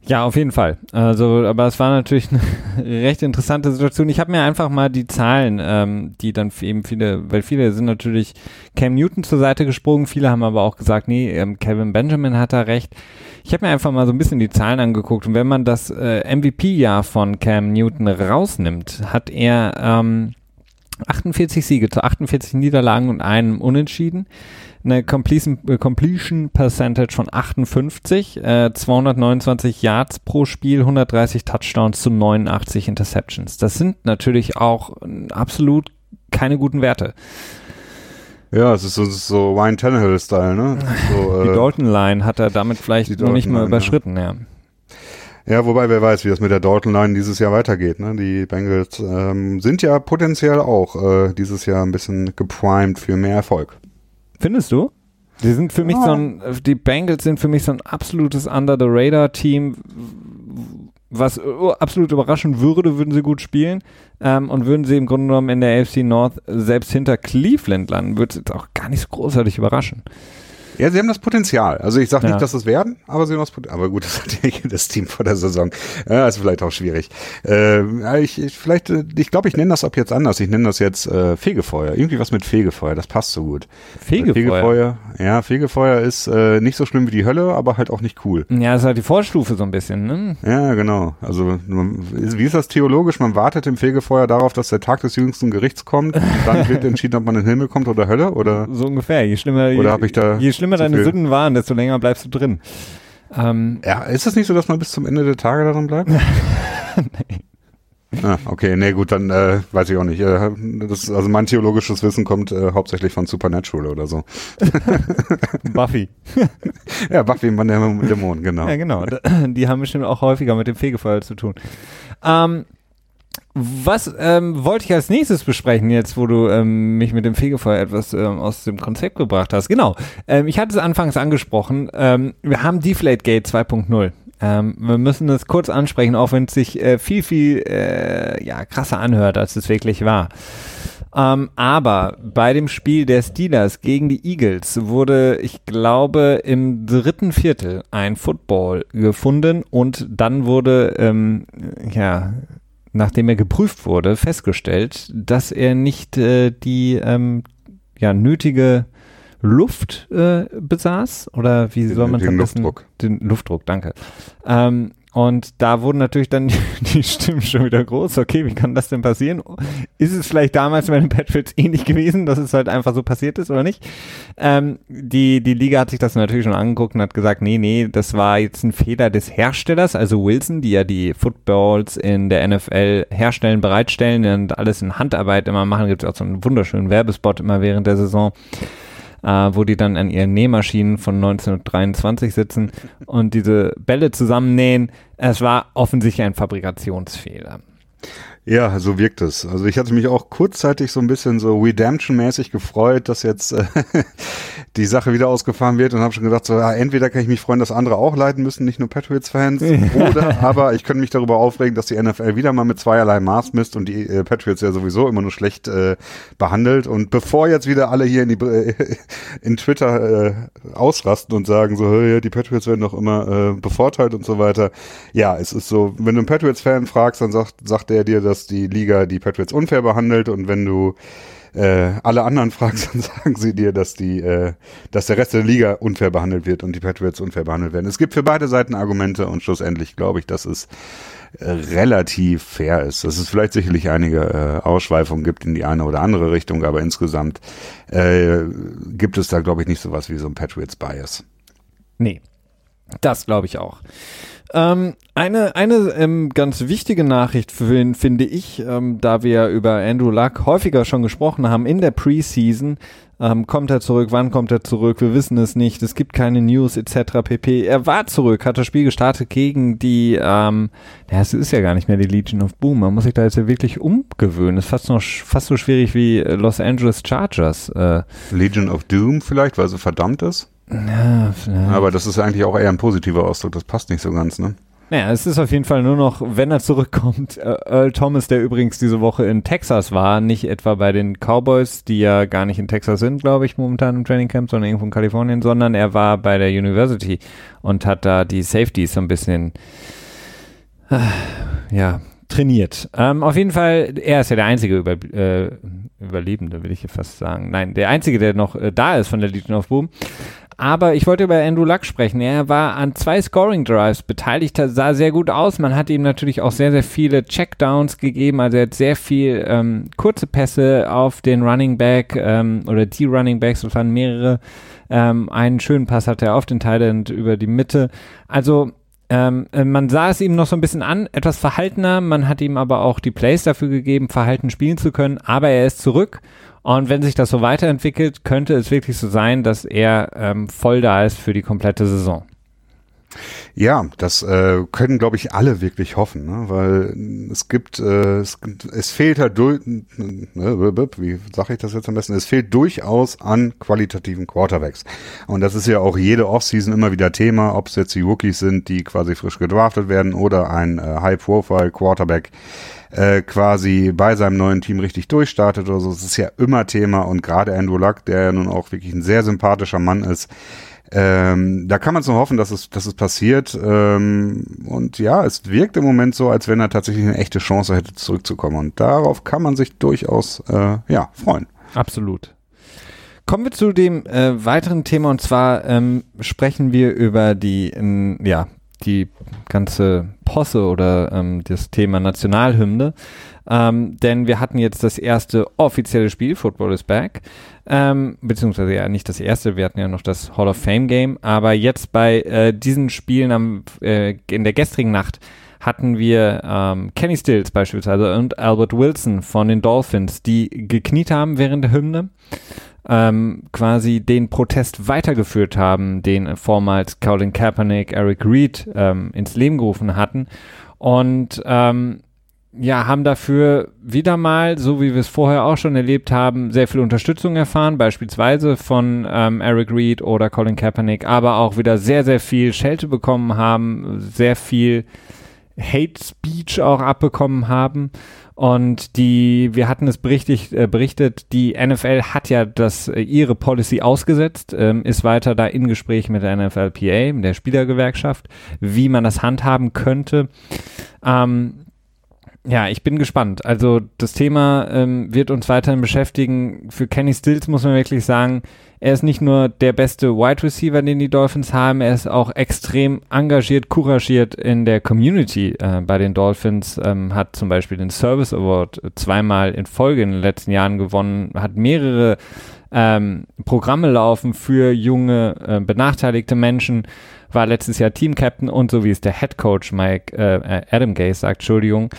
Ja, auf jeden Fall. Also, aber es war natürlich eine recht interessante Situation. Ich habe mir einfach mal die Zahlen, ähm, die dann eben viele, weil viele sind natürlich Cam Newton zur Seite gesprungen, viele haben aber auch gesagt, nee, ähm, Kevin Benjamin hat da recht. Ich habe mir einfach mal so ein bisschen die Zahlen angeguckt und wenn man das äh, MVP-Jahr von Cam Newton rausnimmt, hat er ähm, 48 Siege zu 48 Niederlagen und einem Unentschieden eine Completion, äh, Completion Percentage von 58, äh, 229 Yards pro Spiel, 130 Touchdowns zu 89 Interceptions. Das sind natürlich auch absolut keine guten Werte. Ja, es ist so, so Ryan Tannehill-Style, ne? So, die äh, Dalton-Line hat er damit vielleicht noch nicht mal überschritten, ja. Ja, wobei wer weiß, wie das mit der Dalton-Line dieses Jahr weitergeht. Ne? Die Bengals ähm, sind ja potenziell auch äh, dieses Jahr ein bisschen geprimed für mehr Erfolg. Findest du? Die sind für mich so ein, die Bengals sind für mich so ein absolutes Under-the-Radar-Team, was absolut überraschen würde, würden sie gut spielen. Ähm, und würden sie im Grunde genommen in der AFC North selbst hinter Cleveland landen, würde es jetzt auch gar nicht so großartig überraschen. Ja, sie haben das Potenzial. Also ich sage ja. nicht, dass es werden, aber sie haben das Potenzial. Aber gut, das hat ja jedes Team vor der Saison. Ja, ist vielleicht auch schwierig. Äh, ich, ich, vielleicht, äh, ich glaube, ich nenne das ab jetzt anders. Ich nenne das jetzt äh, Fegefeuer. Irgendwie was mit Fegefeuer, das passt so gut. Fegefeuer? Fegefeuer ja, Fegefeuer ist äh, nicht so schlimm wie die Hölle, aber halt auch nicht cool. Ja, ist halt die Vorstufe so ein bisschen, ne? Ja, genau. Also wie ist das theologisch? Man wartet im Fegefeuer darauf, dass der Tag des jüngsten Gerichts kommt. dann wird entschieden, ob man in den Himmel kommt oder Hölle, oder? So ungefähr. Je schlimmer, oder habe ich da je schlimmer deine viel. Sünden waren, desto länger bleibst du drin. Ähm, ja, ist es nicht so, dass man bis zum Ende der Tage darin bleibt? nee. Ah, okay, nee, gut, dann äh, weiß ich auch nicht. Äh, das, also mein theologisches Wissen kommt äh, hauptsächlich von Supernatural oder so. Buffy. ja, Buffy und der Dämon, genau. Ja, genau. Die haben bestimmt auch häufiger mit dem Fegefeuer zu tun. Ähm, was ähm, wollte ich als nächstes besprechen, jetzt wo du ähm, mich mit dem Fegefeuer etwas ähm, aus dem Konzept gebracht hast? Genau, ähm, ich hatte es anfangs angesprochen, ähm, wir haben Deflategate 2.0. Ähm, wir müssen das kurz ansprechen, auch wenn es sich äh, viel, viel äh, ja, krasser anhört, als es wirklich war. Ähm, aber bei dem Spiel der Steelers gegen die Eagles wurde, ich glaube, im dritten Viertel ein Football gefunden und dann wurde, ähm, ja, nachdem er geprüft wurde, festgestellt, dass er nicht äh, die ähm, ja, nötige Luft äh, besaß oder wie soll man den? Luftdruck. Den Luftdruck, danke. Ähm, und da wurden natürlich dann die, Stimmen schon wieder groß. Okay, wie kann das denn passieren? Ist es vielleicht damals bei den Patriots ähnlich gewesen, dass es halt einfach so passiert ist oder nicht? Ähm, die, die Liga hat sich das natürlich schon angeguckt und hat gesagt, nee, nee, das war jetzt ein Fehler des Herstellers, also Wilson, die ja die Footballs in der NFL herstellen, bereitstellen und alles in Handarbeit immer machen. Gibt es auch so einen wunderschönen Werbespot immer während der Saison äh, wo die dann an ihren Nähmaschinen von 1923 sitzen und diese Bälle zusammennähen. Es war offensichtlich ein Fabrikationsfehler. Ja, so wirkt es. Also ich hatte mich auch kurzzeitig so ein bisschen so Redemption-mäßig gefreut, dass jetzt äh, die Sache wieder ausgefahren wird und habe schon gedacht, so ja, entweder kann ich mich freuen, dass andere auch leiden müssen, nicht nur Patriots-Fans, oder aber ich könnte mich darüber aufregen, dass die NFL wieder mal mit zweierlei Maß misst und die äh, Patriots ja sowieso immer nur schlecht äh, behandelt. Und bevor jetzt wieder alle hier in, die, äh, in Twitter äh, ausrasten und sagen so, hey, die Patriots werden doch immer äh, bevorteilt und so weiter. Ja, es ist so, wenn du einen Patriots-Fan fragst, dann sagt, sagt er dir, dass die Liga die Patriots unfair behandelt und wenn du äh, alle anderen fragst, dann sagen sie dir, dass die, äh, dass der Rest der Liga unfair behandelt wird und die Patriots unfair behandelt werden. Es gibt für beide Seiten Argumente und schlussendlich glaube ich, dass es äh, relativ fair ist. Dass es vielleicht sicherlich einige äh, Ausschweifungen gibt in die eine oder andere Richtung, aber insgesamt äh, gibt es da, glaube ich, nicht sowas wie so ein Patriots Bias. Nee, das glaube ich auch. Ähm, eine eine ähm, ganz wichtige Nachricht für, finde ich, ähm, da wir über Andrew Luck häufiger schon gesprochen haben in der Preseason. Ähm, kommt er zurück? Wann kommt er zurück? Wir wissen es nicht. Es gibt keine News etc. pp. Er war zurück, hat das Spiel gestartet gegen die, ähm, ja, es ist ja gar nicht mehr die Legion of Boom. Man muss sich da jetzt ja wirklich umgewöhnen. ist fast noch fast so schwierig wie Los Angeles Chargers. Äh. Legion of Doom vielleicht, weil sie verdammt ist? Ja, Aber das ist eigentlich auch eher ein positiver Ausdruck, das passt nicht so ganz, ne? Naja, es ist auf jeden Fall nur noch, wenn er zurückkommt, äh, Earl Thomas, der übrigens diese Woche in Texas war, nicht etwa bei den Cowboys, die ja gar nicht in Texas sind, glaube ich, momentan im Training Camp, sondern irgendwo in Kalifornien, sondern er war bei der University und hat da die Safeties so ein bisschen, äh, ja, trainiert. Ähm, auf jeden Fall, er ist ja der einzige Über, äh, Überlebende, will ich hier fast sagen. Nein, der einzige, der noch äh, da ist von der Legion of Boom. Aber ich wollte über Andrew Luck sprechen. Er war an zwei Scoring Drives beteiligt, sah sehr gut aus. Man hat ihm natürlich auch sehr, sehr viele Checkdowns gegeben. Also er hat sehr viel ähm, kurze Pässe auf den Running Back ähm, oder die Running Backs, das waren mehrere. Ähm, einen schönen Pass hatte er auf den Thailand über die Mitte. Also ähm, äh, man sah es ihm noch so ein bisschen an, etwas verhaltener. Man hat ihm aber auch die Plays dafür gegeben, verhalten spielen zu können. Aber er ist zurück und wenn sich das so weiterentwickelt, könnte es wirklich so sein, dass er ähm, voll da ist für die komplette Saison. Ja, das äh, können, glaube ich, alle wirklich hoffen, ne? weil es gibt, äh, es, es fehlt halt durch, ne, wie sage ich das jetzt am besten, es fehlt durchaus an qualitativen Quarterbacks. Und das ist ja auch jede Offseason immer wieder Thema, ob es jetzt die Rookies sind, die quasi frisch gedraftet werden oder ein äh, High-Profile-Quarterback äh, quasi bei seinem neuen Team richtig durchstartet oder so. Es ist ja immer Thema und gerade Andrew Luck, der ja nun auch wirklich ein sehr sympathischer Mann ist, ähm, da kann man nur hoffen, dass es, dass es passiert. Ähm, und ja, es wirkt im Moment so, als wenn er tatsächlich eine echte Chance hätte, zurückzukommen. Und darauf kann man sich durchaus äh, ja, freuen. Absolut. Kommen wir zu dem äh, weiteren Thema und zwar ähm, sprechen wir über die, in, ja, die ganze Posse oder ähm, das Thema Nationalhymne. Ähm, denn wir hatten jetzt das erste offizielle Spiel, Football is Back. Ähm, beziehungsweise ja nicht das erste, wir hatten ja noch das Hall of Fame Game. Aber jetzt bei äh, diesen Spielen am, äh, in der gestrigen Nacht hatten wir ähm, Kenny Stills beispielsweise und Albert Wilson von den Dolphins, die gekniet haben während der Hymne ähm, quasi den Protest weitergeführt haben, den vormals Colin Kaepernick, Eric Reed ähm, ins Leben gerufen hatten. Und ähm, ja, haben dafür wieder mal, so wie wir es vorher auch schon erlebt haben, sehr viel Unterstützung erfahren, beispielsweise von ähm, Eric Reed oder Colin Kaepernick, aber auch wieder sehr, sehr viel Schelte bekommen haben, sehr viel Hate Speech auch abbekommen haben. Und die, wir hatten es berichtet, äh, berichtet, die NFL hat ja das, äh, ihre Policy ausgesetzt, ähm, ist weiter da in Gespräch mit der NFLPA, der Spielergewerkschaft, wie man das handhaben könnte. Ähm, ja, ich bin gespannt. Also das Thema ähm, wird uns weiterhin beschäftigen. Für Kenny Stills muss man wirklich sagen, er ist nicht nur der beste Wide Receiver, den die Dolphins haben, er ist auch extrem engagiert, couragiert in der Community äh, bei den Dolphins, ähm, hat zum Beispiel den Service Award zweimal in Folge in den letzten Jahren gewonnen, hat mehrere ähm, Programme laufen für junge, äh, benachteiligte Menschen, war letztes Jahr Team Captain und so wie es der Head Coach Mike äh, Adam Gay sagt, Entschuldigung,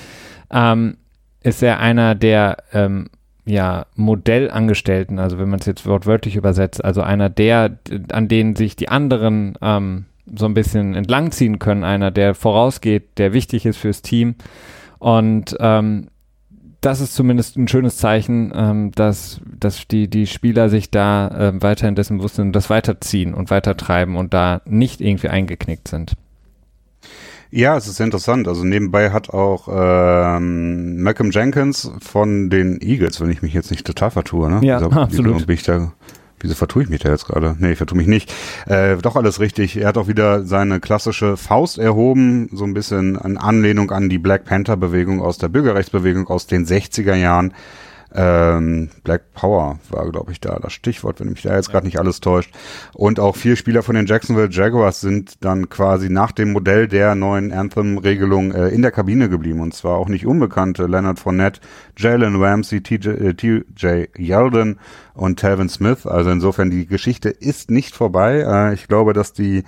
ähm, ist er einer der ähm, ja, Modellangestellten, also wenn man es jetzt wortwörtlich übersetzt, also einer der, an denen sich die anderen ähm, so ein bisschen entlangziehen können, einer, der vorausgeht, der wichtig ist fürs Team. Und ähm, das ist zumindest ein schönes Zeichen, ähm, dass, dass die, die Spieler sich da äh, weiterhin dessen bewusst sind und das weiterziehen und weitertreiben und da nicht irgendwie eingeknickt sind. Ja, es ist interessant. Also nebenbei hat auch ähm, Malcolm Jenkins von den Eagles, wenn ich mich jetzt nicht total vertue, ne? Ja, also, absolut. Bin ich da, wieso vertue ich mich da jetzt gerade? Nee, ich vertue mich nicht. Äh, doch alles richtig. Er hat auch wieder seine klassische Faust erhoben, so ein bisschen in Anlehnung an die Black Panther Bewegung aus der Bürgerrechtsbewegung aus den 60er Jahren. Ähm, Black Power war, glaube ich, da das Stichwort, wenn mich da jetzt gerade nicht alles täuscht. Und auch vier Spieler von den Jacksonville Jaguars sind dann quasi nach dem Modell der neuen Anthem-Regelung äh, in der Kabine geblieben. Und zwar auch nicht unbekannte Leonard Fournette, Jalen Ramsey, TJ, äh, Yeldon und Talvin Smith. Also insofern, die Geschichte ist nicht vorbei. Äh, ich glaube, dass die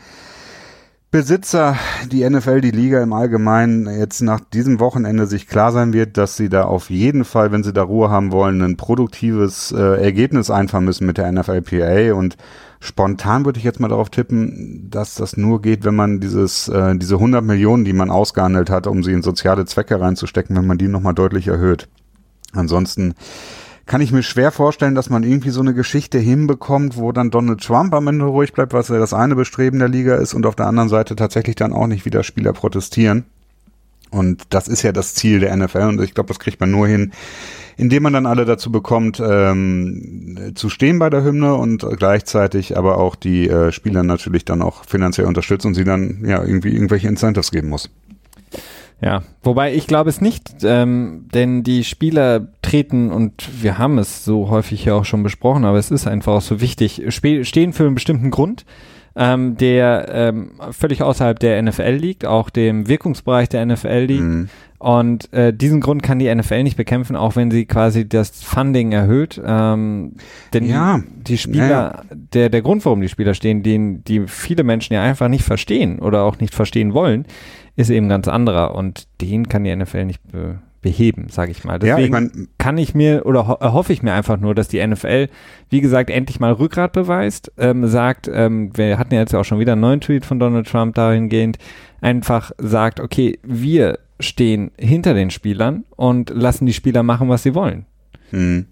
Besitzer, die NFL, die Liga im Allgemeinen jetzt nach diesem Wochenende sich klar sein wird, dass sie da auf jeden Fall, wenn sie da Ruhe haben wollen, ein produktives äh, Ergebnis einfahren müssen mit der NFLPA und spontan würde ich jetzt mal darauf tippen, dass das nur geht, wenn man dieses äh, diese 100 Millionen, die man ausgehandelt hat, um sie in soziale Zwecke reinzustecken, wenn man die nochmal deutlich erhöht. Ansonsten kann ich mir schwer vorstellen, dass man irgendwie so eine Geschichte hinbekommt, wo dann Donald Trump am Ende ruhig bleibt, was ja das eine Bestreben der Liga ist und auf der anderen Seite tatsächlich dann auch nicht wieder Spieler protestieren. Und das ist ja das Ziel der NFL und ich glaube, das kriegt man nur hin, indem man dann alle dazu bekommt, ähm, zu stehen bei der Hymne und gleichzeitig aber auch die äh, Spieler natürlich dann auch finanziell unterstützt und sie dann ja irgendwie irgendwelche Incentives geben muss. Ja, wobei ich glaube es nicht, ähm, denn die Spieler treten und wir haben es so häufig ja auch schon besprochen, aber es ist einfach auch so wichtig, stehen für einen bestimmten Grund, ähm, der ähm, völlig außerhalb der NFL liegt, auch dem Wirkungsbereich der NFL liegt. Mhm. Und äh, diesen Grund kann die NFL nicht bekämpfen, auch wenn sie quasi das Funding erhöht. Ähm, denn ja. die Spieler, ja. der, der Grund, warum die Spieler stehen, den die viele Menschen ja einfach nicht verstehen oder auch nicht verstehen wollen, ist eben ganz anderer und den kann die NFL nicht be beheben, sage ich mal. Deswegen ja, ich mein, kann ich mir oder ho hoffe ich mir einfach nur, dass die NFL, wie gesagt, endlich mal Rückgrat beweist, ähm, sagt, ähm, wir hatten ja jetzt auch schon wieder einen neuen Tweet von Donald Trump dahingehend, einfach sagt, okay, wir stehen hinter den Spielern und lassen die Spieler machen, was sie wollen. Hm.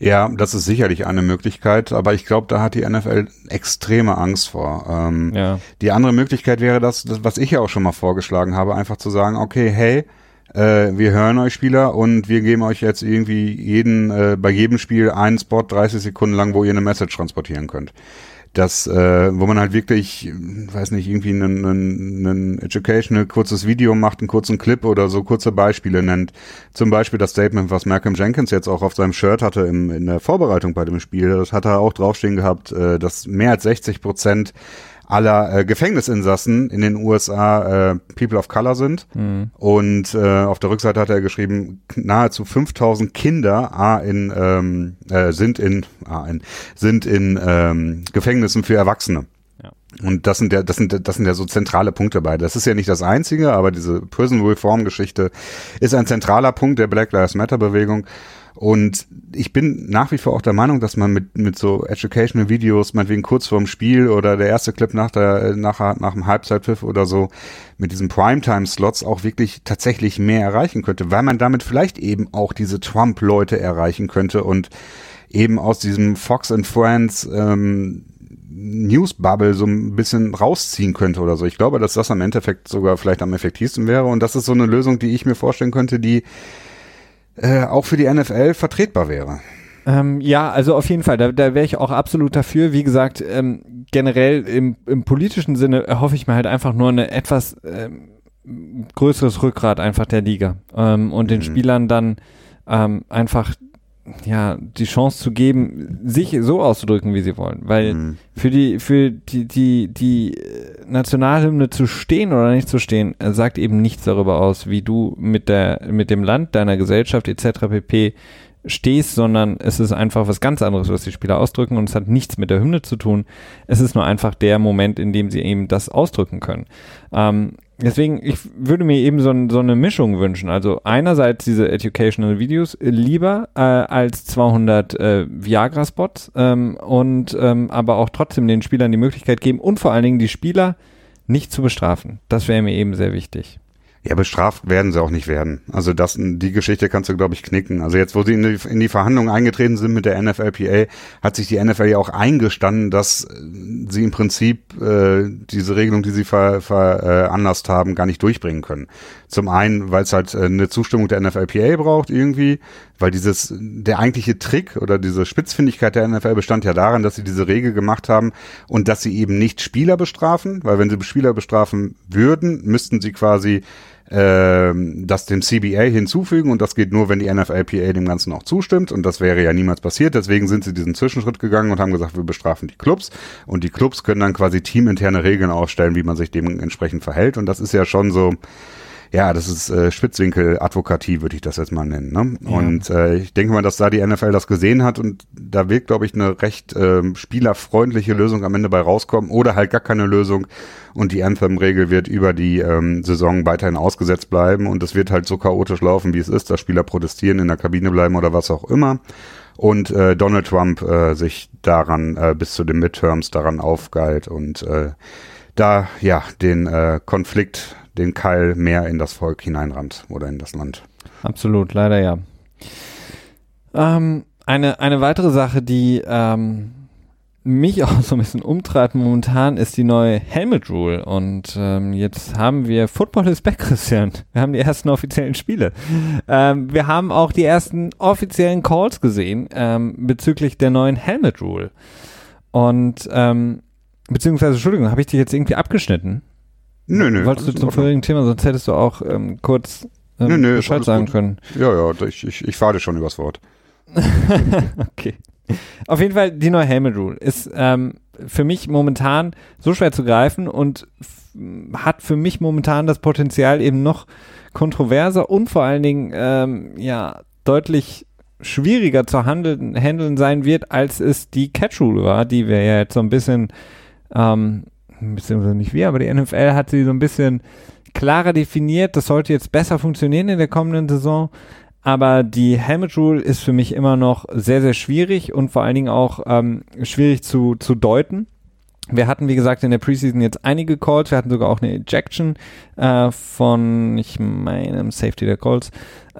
Ja, das ist sicherlich eine Möglichkeit, aber ich glaube, da hat die NFL extreme Angst vor. Ähm, ja. Die andere Möglichkeit wäre das, was ich ja auch schon mal vorgeschlagen habe, einfach zu sagen, okay, hey, äh, wir hören euch Spieler und wir geben euch jetzt irgendwie jeden, äh, bei jedem Spiel einen Spot 30 Sekunden lang, wo ihr eine Message transportieren könnt das, äh, wo man halt wirklich, weiß nicht, irgendwie einen, einen, einen educational kurzes Video macht, einen kurzen Clip oder so kurze Beispiele nennt. Zum Beispiel das Statement, was Malcolm Jenkins jetzt auch auf seinem Shirt hatte im, in der Vorbereitung bei dem Spiel. Das hat er auch draufstehen gehabt, äh, dass mehr als 60 Prozent aller äh, Gefängnisinsassen in den USA äh, People of Color sind. Mhm. Und äh, auf der Rückseite hat er geschrieben, nahezu 5000 Kinder A, in, ähm, äh, sind in, A, in, sind in ähm, Gefängnissen für Erwachsene. Ja. Und das sind ja, das sind, das sind ja so zentrale Punkte bei. Das ist ja nicht das einzige, aber diese Prison Reform Geschichte ist ein zentraler Punkt der Black Lives Matter Bewegung. Und ich bin nach wie vor auch der Meinung, dass man mit, mit so Educational Videos, meinetwegen kurz vorm Spiel oder der erste Clip nach der, nach, nach dem Halbzeitpfiff oder so, mit diesen Primetime-Slots auch wirklich tatsächlich mehr erreichen könnte, weil man damit vielleicht eben auch diese Trump-Leute erreichen könnte und eben aus diesem Fox and Friends ähm, News-Bubble so ein bisschen rausziehen könnte oder so. Ich glaube, dass das am Endeffekt sogar vielleicht am effektivsten wäre und das ist so eine Lösung, die ich mir vorstellen könnte, die äh, auch für die NFL vertretbar wäre. Ähm, ja, also auf jeden Fall, da, da wäre ich auch absolut dafür. Wie gesagt, ähm, generell im, im politischen Sinne erhoffe ich mir halt einfach nur eine etwas ähm, größeres Rückgrat einfach der Liga ähm, und den mhm. Spielern dann ähm, einfach ja, die Chance zu geben, sich so auszudrücken, wie sie wollen. Weil mhm. für die, für die, die, die Nationalhymne zu stehen oder nicht zu stehen, sagt eben nichts darüber aus, wie du mit der, mit dem Land, deiner Gesellschaft etc. pp stehst, sondern es ist einfach was ganz anderes, was die Spieler ausdrücken und es hat nichts mit der Hymne zu tun. Es ist nur einfach der Moment, in dem sie eben das ausdrücken können. Ähm, deswegen, ich würde mir eben so, so, eine Mischung wünschen. Also einerseits diese Educational Videos lieber äh, als 200 äh, Viagra-Spots ähm, und ähm, aber auch trotzdem den Spielern die Möglichkeit geben und vor allen Dingen die Spieler nicht zu bestrafen. Das wäre mir eben sehr wichtig. Ja, bestraft werden sie auch nicht werden. Also das, die Geschichte kannst du, glaube ich, knicken. Also jetzt, wo sie in die, in die Verhandlungen eingetreten sind mit der NFLPA, hat sich die NFL ja auch eingestanden, dass sie im Prinzip äh, diese Regelung, die sie ver, veranlasst haben, gar nicht durchbringen können. Zum einen, weil es halt äh, eine Zustimmung der NFLPA braucht irgendwie, weil dieses, der eigentliche Trick oder diese Spitzfindigkeit der NFL bestand ja darin, dass sie diese Regel gemacht haben und dass sie eben nicht Spieler bestrafen, weil wenn sie Spieler bestrafen würden, müssten sie quasi ähm, das dem CBA hinzufügen und das geht nur, wenn die NFLPA dem Ganzen auch zustimmt. Und das wäre ja niemals passiert. Deswegen sind sie diesen Zwischenschritt gegangen und haben gesagt, wir bestrafen die Clubs. Und die Clubs können dann quasi teaminterne Regeln aufstellen, wie man sich dementsprechend verhält. Und das ist ja schon so, ja, das ist äh, Spitzwinkel-Advokatie, würde ich das jetzt mal nennen. Ne? Ja. Und äh, ich denke mal, dass da die NFL das gesehen hat und da wird, glaube ich, eine recht äh, spielerfreundliche Lösung am Ende bei rauskommen oder halt gar keine Lösung und die Anthem-Regel wird über die ähm, Saison weiterhin ausgesetzt bleiben und es wird halt so chaotisch laufen, wie es ist, dass Spieler protestieren, in der Kabine bleiben oder was auch immer und äh, Donald Trump äh, sich daran äh, bis zu den Midterms daran aufgeilt und äh, da ja den äh, Konflikt den Keil mehr in das Volk hineinrannt oder in das Land. Absolut, leider ja. Ähm, eine, eine weitere Sache, die ähm, mich auch so ein bisschen umtreibt momentan, ist die neue Helmet Rule. Und ähm, jetzt haben wir Football is back, Christian. Wir haben die ersten offiziellen Spiele. Ähm, wir haben auch die ersten offiziellen Calls gesehen ähm, bezüglich der neuen Helmet Rule. Und ähm, beziehungsweise, Entschuldigung, habe ich dich jetzt irgendwie abgeschnitten? Nö, nö. Wolltest du zum vorherigen Thema, sonst hättest du auch ähm, kurz ähm, nö, nö, Bescheid sagen gut. können. Ja, ja, ich, ich, ich fahre schon übers Wort. okay. Auf jeden Fall, die neue Helmet Rule ist ähm, für mich momentan so schwer zu greifen und hat für mich momentan das Potenzial eben noch kontroverser und vor allen Dingen ähm, ja deutlich schwieriger zu handeln, handeln sein wird, als es die Catch Rule war, die wir ja jetzt so ein bisschen ähm, beziehungsweise nicht wir, aber die NFL hat sie so ein bisschen klarer definiert. Das sollte jetzt besser funktionieren in der kommenden Saison. Aber die Helmet Rule ist für mich immer noch sehr, sehr schwierig und vor allen Dingen auch ähm, schwierig zu, zu deuten. Wir hatten, wie gesagt, in der Preseason jetzt einige Calls. Wir hatten sogar auch eine Ejection äh, von, ich meine, Safety der Calls.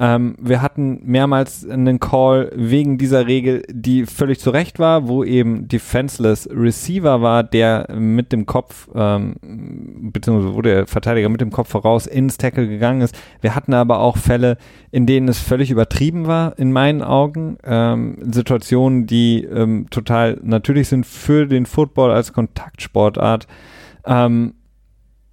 Ähm, wir hatten mehrmals einen Call wegen dieser Regel, die völlig zu Recht war, wo eben Defenseless Receiver war, der mit dem Kopf, ähm, beziehungsweise wo der Verteidiger mit dem Kopf voraus ins Tackle gegangen ist. Wir hatten aber auch Fälle, in denen es völlig übertrieben war, in meinen Augen. Ähm, Situationen, die ähm, total natürlich sind für den Football als Kontaktsportart. Ähm,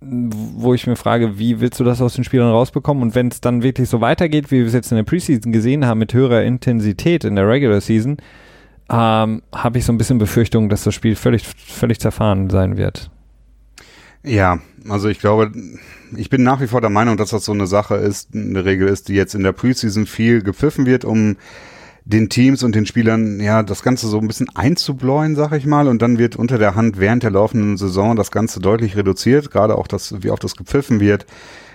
wo ich mir frage, wie willst du das aus den Spielern rausbekommen? Und wenn es dann wirklich so weitergeht, wie wir es jetzt in der Preseason gesehen haben, mit höherer Intensität in der Regular Season, ähm, habe ich so ein bisschen Befürchtung, dass das Spiel völlig, völlig zerfahren sein wird. Ja, also ich glaube, ich bin nach wie vor der Meinung, dass das so eine Sache ist, eine Regel ist, die jetzt in der Preseason viel gepfiffen wird, um den Teams und den Spielern ja das Ganze so ein bisschen einzubläuen, sag ich mal, und dann wird unter der Hand während der laufenden Saison das Ganze deutlich reduziert, gerade auch das, wie oft das gepfiffen wird.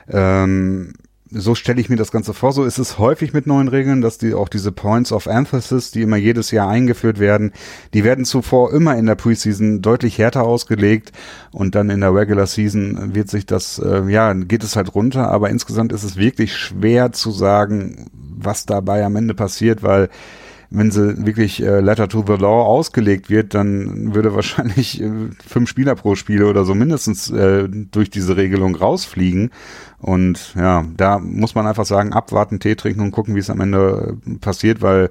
Ähm, so stelle ich mir das Ganze vor. So ist es häufig mit neuen Regeln, dass die auch diese Points of Emphasis, die immer jedes Jahr eingeführt werden, die werden zuvor immer in der Preseason deutlich härter ausgelegt und dann in der Regular Season wird sich das, äh, ja, geht es halt runter. Aber insgesamt ist es wirklich schwer zu sagen, was dabei am Ende passiert, weil wenn sie wirklich äh, Letter to the Law ausgelegt wird, dann würde wahrscheinlich äh, fünf Spieler pro Spiel oder so mindestens äh, durch diese Regelung rausfliegen. Und ja, da muss man einfach sagen, abwarten, Tee trinken und gucken, wie es am Ende äh, passiert, weil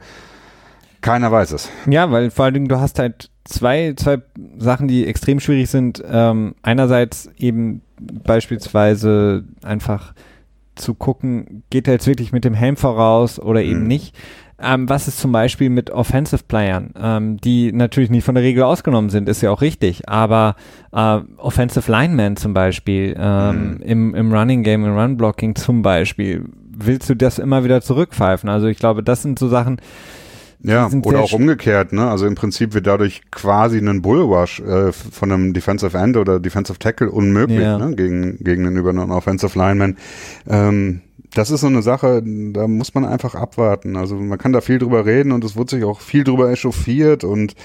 keiner weiß es. Ja, weil vor allen Dingen du hast halt zwei, zwei Sachen, die extrem schwierig sind. Ähm, einerseits eben beispielsweise einfach zu gucken, geht er jetzt wirklich mit dem Helm voraus oder eben mhm. nicht. Ähm, was ist zum Beispiel mit Offensive Playern, ähm, die natürlich nicht von der Regel ausgenommen sind, ist ja auch richtig, aber äh, Offensive Linemen zum Beispiel, ähm, mhm. im, im Running Game, im Run Blocking zum Beispiel, willst du das immer wieder zurückpfeifen? Also ich glaube, das sind so Sachen, ja, oder auch umgekehrt, ne? Also im Prinzip wird dadurch quasi ein Bullrush äh, von einem Defensive End oder Defensive Tackle unmöglich, ja. ne? Gegen, gegen einen über einen Offensive Lineman. Ähm, das ist so eine Sache, da muss man einfach abwarten. Also man kann da viel drüber reden und es wird sich auch viel drüber echauffiert und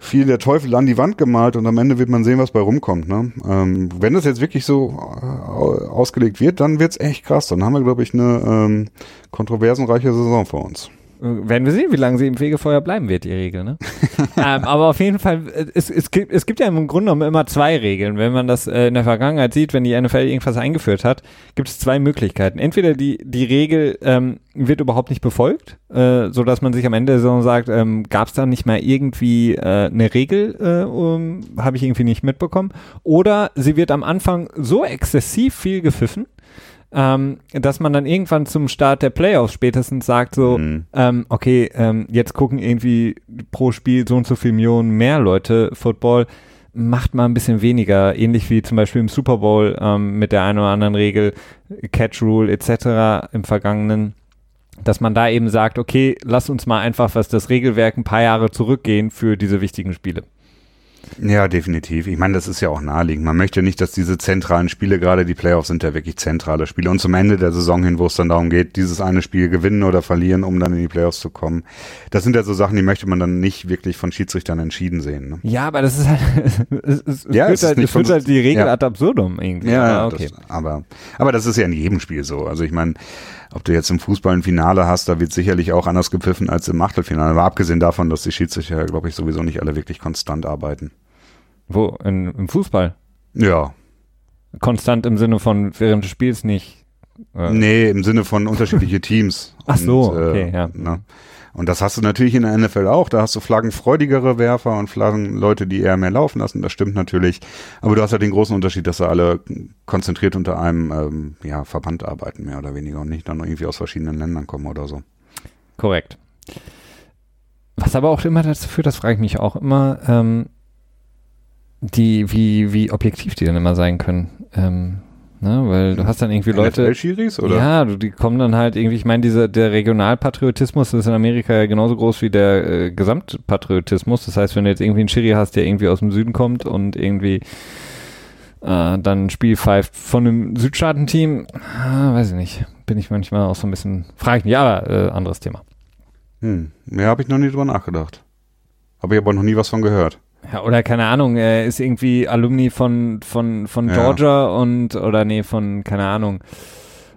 viel der Teufel an die Wand gemalt und am Ende wird man sehen, was bei rumkommt. Ne? Ähm, wenn das jetzt wirklich so äh, ausgelegt wird, dann wird's echt krass. Dann haben wir, glaube ich, eine ähm, kontroversenreiche Saison vor uns. Werden wir sehen, wie lange sie im Fegefeuer bleiben wird, die Regel. Ne? ähm, aber auf jeden Fall, es, es, gibt, es gibt ja im Grunde genommen immer zwei Regeln. Wenn man das äh, in der Vergangenheit sieht, wenn die NFL irgendwas eingeführt hat, gibt es zwei Möglichkeiten. Entweder die, die Regel ähm, wird überhaupt nicht befolgt, äh, so dass man sich am Ende so sagt, ähm, gab es da nicht mal irgendwie äh, eine Regel, äh, um, habe ich irgendwie nicht mitbekommen. Oder sie wird am Anfang so exzessiv viel gepfiffen, ähm, dass man dann irgendwann zum Start der Playoffs spätestens sagt so, mhm. ähm, okay, ähm, jetzt gucken irgendwie pro Spiel so und so viel Millionen mehr Leute Football, macht mal ein bisschen weniger, ähnlich wie zum Beispiel im Super Bowl ähm, mit der einen oder anderen Regel, Catch Rule etc. im vergangenen dass man da eben sagt, okay, lass uns mal einfach, was das Regelwerk ein paar Jahre zurückgehen für diese wichtigen Spiele. Ja, definitiv. Ich meine, das ist ja auch naheliegend. Man möchte nicht, dass diese zentralen Spiele, gerade die Playoffs sind ja wirklich zentrale Spiele. Und zum Ende der Saison hin, wo es dann darum geht, dieses eine Spiel gewinnen oder verlieren, um dann in die Playoffs zu kommen. Das sind ja so Sachen, die möchte man dann nicht wirklich von Schiedsrichtern entschieden sehen. Ne? Ja, aber das ist halt, es, es, ja, führt, es halt, es führt halt die Regel ja. ad absurdum irgendwie. Ja, aber, okay. das, aber, aber das ist ja in jedem Spiel so. Also ich meine, ob du jetzt im Fußball ein Finale hast, da wird sicherlich auch anders gepfiffen als im Achtelfinale. Aber abgesehen davon, dass die Schiedsrichter, glaube ich, sowieso nicht alle wirklich konstant arbeiten. Wo? In, Im Fußball? Ja. Konstant im Sinne von während des Spiels nicht? Äh. Nee, im Sinne von unterschiedliche Teams. Ach so, und, äh, okay, ja. Ne? Und das hast du natürlich in der NFL auch. Da hast du flaggenfreudigere Werfer und Flaggenleute, die eher mehr laufen lassen. Das stimmt natürlich. Aber du hast halt den großen Unterschied, dass sie alle konzentriert unter einem ähm, ja, Verband arbeiten, mehr oder weniger, und nicht dann irgendwie aus verschiedenen Ländern kommen oder so. Korrekt. Was aber auch immer dazu führt, das frage ich mich auch immer, ähm, die, wie, wie objektiv die dann immer sein können. Ähm, ne? Weil du hast dann irgendwie Leute. oder? Ja, du, die kommen dann halt irgendwie, ich meine, dieser der Regionalpatriotismus ist in Amerika ja genauso groß wie der äh, Gesamtpatriotismus. Das heißt, wenn du jetzt irgendwie einen Schiri hast, der irgendwie aus dem Süden kommt und irgendwie äh, dann ein Spiel pfeift von einem Südstaaten-Team, äh, weiß ich nicht. Bin ich manchmal auch so ein bisschen, frage ich mich, aber äh, anderes Thema. Hm, mehr habe ich noch nie drüber nachgedacht. Habe ich aber noch nie was von gehört. Ja, oder keine Ahnung, er ist irgendwie Alumni von, von, von Georgia ja. und, oder nee, von, keine Ahnung,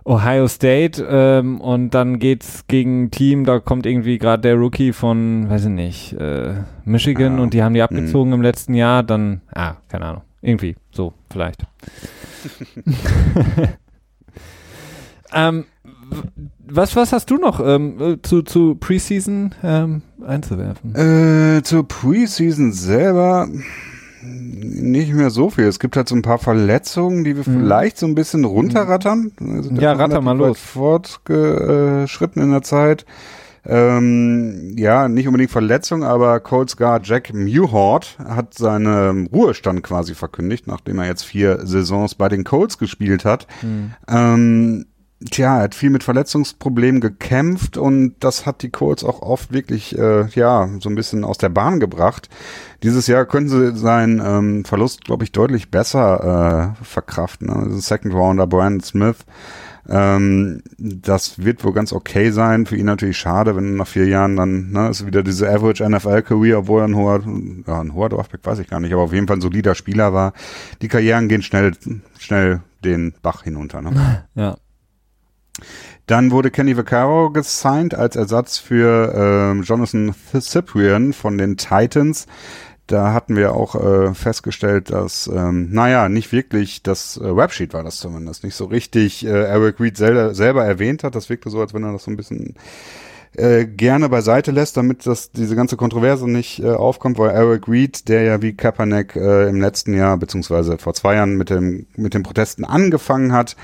Ohio State ähm, und dann geht's gegen ein Team, da kommt irgendwie gerade der Rookie von, weiß ich nicht, äh, Michigan ah, und die haben die abgezogen mh. im letzten Jahr, dann, ah, keine Ahnung, irgendwie, so, vielleicht. ähm, was, was hast du noch ähm, äh, zu, zu Preseason ähm, einzuwerfen? Äh, zur Preseason selber nicht mehr so viel. Es gibt halt so ein paar Verletzungen, die wir mhm. vielleicht so ein bisschen runterrattern. ja, ratter mal los. Fortgeschritten in der Zeit. Ähm, ja, nicht unbedingt Verletzung, aber Colts Guard Jack Mewhort hat seinen Ruhestand quasi verkündigt, nachdem er jetzt vier Saisons bei den Colts gespielt hat. Mhm. Ähm, Tja, er hat viel mit Verletzungsproblemen gekämpft und das hat die Colts auch oft wirklich, äh, ja, so ein bisschen aus der Bahn gebracht. Dieses Jahr können sie seinen ähm, Verlust, glaube ich, deutlich besser äh, verkraften. Ne? Second Rounder Brandon Smith. Ähm, das wird wohl ganz okay sein. Für ihn natürlich schade, wenn nach vier Jahren dann, ne, ist wieder diese Average NFL-Career, obwohl er ein hoher, ja, ein hoher Draftback weiß ich gar nicht, aber auf jeden Fall ein solider Spieler war. Die Karrieren gehen schnell, schnell den Bach hinunter. Ne? Ja. Dann wurde Kenny Vaccaro gesigned als Ersatz für äh, Jonathan Cyprian von den Titans. Da hatten wir auch äh, festgestellt, dass, ähm, naja, nicht wirklich, das äh, Websheet war das zumindest, nicht so richtig äh, Eric Reed selber, selber erwähnt hat. Das wirkte so, als wenn er das so ein bisschen äh, gerne beiseite lässt, damit das diese ganze Kontroverse nicht äh, aufkommt, weil Eric Reed, der ja wie Kaepernick äh, im letzten Jahr beziehungsweise vor zwei Jahren mit dem mit den Protesten angefangen hat,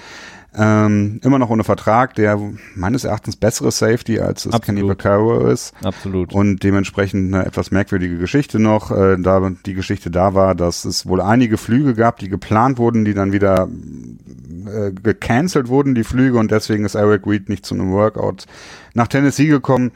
ähm, immer noch ohne Vertrag, der meines Erachtens bessere Safety als es Kenny Vaccaro ist. Absolut. Und dementsprechend eine etwas merkwürdige Geschichte noch. Äh, da die Geschichte da war, dass es wohl einige Flüge gab, die geplant wurden, die dann wieder äh, gecancelt wurden, die Flüge, und deswegen ist Eric Reed nicht zu einem Workout nach Tennessee gekommen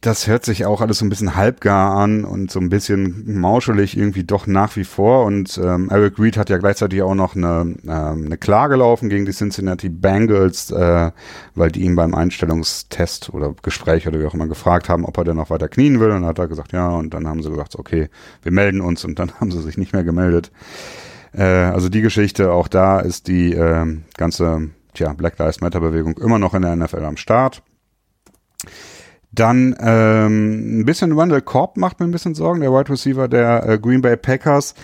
das hört sich auch alles so ein bisschen halbgar an und so ein bisschen mauschelig irgendwie doch nach wie vor. Und ähm, Eric Reed hat ja gleichzeitig auch noch eine, ähm, eine Klage laufen gegen die Cincinnati Bengals, äh, weil die ihn beim Einstellungstest oder Gespräch oder wie auch immer gefragt haben, ob er denn noch weiter knien will. Und hat er gesagt, ja. Und dann haben sie gesagt, okay, wir melden uns. Und dann haben sie sich nicht mehr gemeldet. Äh, also die Geschichte, auch da ist die äh, ganze tja, Black Lives Matter Bewegung immer noch in der NFL am Start. Dann ähm, ein bisschen Wendell Korb macht mir ein bisschen Sorgen, der Wide Receiver der äh, Green Bay Packers,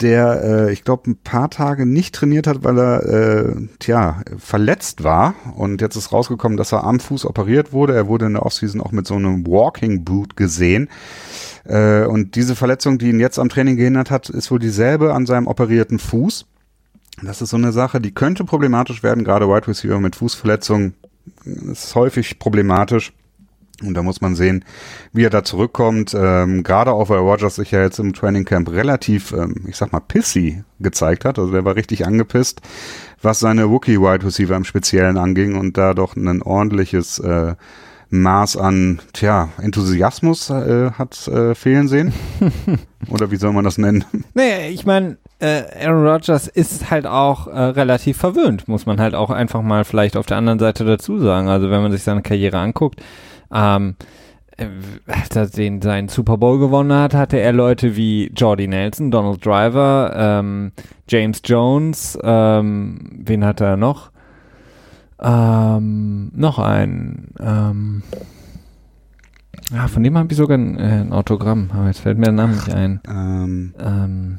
der, äh, ich glaube, ein paar Tage nicht trainiert hat, weil er, äh, tja, verletzt war. Und jetzt ist rausgekommen, dass er am Fuß operiert wurde. Er wurde in der Offseason auch mit so einem Walking Boot gesehen. Äh, und diese Verletzung, die ihn jetzt am Training gehindert hat, ist wohl dieselbe an seinem operierten Fuß. Das ist so eine Sache, die könnte problematisch werden, gerade Wide Receiver mit Fußverletzungen. ist häufig problematisch. Und da muss man sehen, wie er da zurückkommt. Ähm, Gerade auch, weil Rogers sich ja jetzt im Training Camp relativ, ähm, ich sag mal, pissy gezeigt hat. Also der war richtig angepisst, was seine Rookie-Wide Receiver im Speziellen anging und da doch ein ordentliches äh, Maß an, tja, Enthusiasmus äh, hat äh, fehlen sehen. Oder wie soll man das nennen? Nee, ich meine, äh, Aaron Rodgers ist halt auch äh, relativ verwöhnt, muss man halt auch einfach mal vielleicht auf der anderen Seite dazu sagen. Also wenn man sich seine Karriere anguckt, ähm, als er den seinen Super Bowl gewonnen hat, hatte er Leute wie Jordy Nelson, Donald Driver, ähm, James Jones, ähm, wen hat er noch? Ähm, noch einen. Ähm, ja, von dem habe ich sogar ein, äh, ein, Autogramm, aber jetzt fällt mir der Name nicht ein. Ähm, ähm,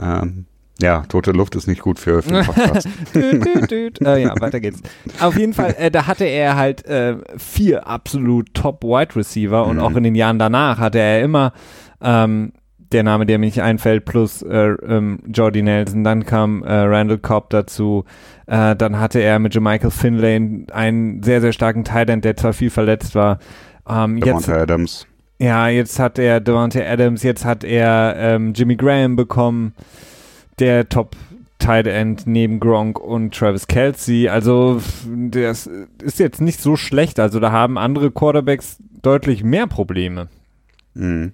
ähm ja, tote Luft ist nicht gut für, für den Podcast. düt, düt, düt. Äh, ja, weiter geht's. Auf jeden Fall, äh, da hatte er halt äh, vier absolut top Wide Receiver und mhm. auch in den Jahren danach hatte er immer ähm, der Name, der mir nicht einfällt, plus äh, ähm, Jordy Nelson. Dann kam äh, Randall Cobb dazu. Äh, dann hatte er mit Jermichael Finlay einen sehr, sehr starken Tight der zwar viel verletzt war. Ähm, jetzt, Adams. Ja, jetzt hat er Devontae Adams, jetzt hat er ähm, Jimmy Graham bekommen der Top Tight End neben Gronk und Travis Kelsey. Also das ist jetzt nicht so schlecht. Also da haben andere Quarterbacks deutlich mehr Probleme. Mhm.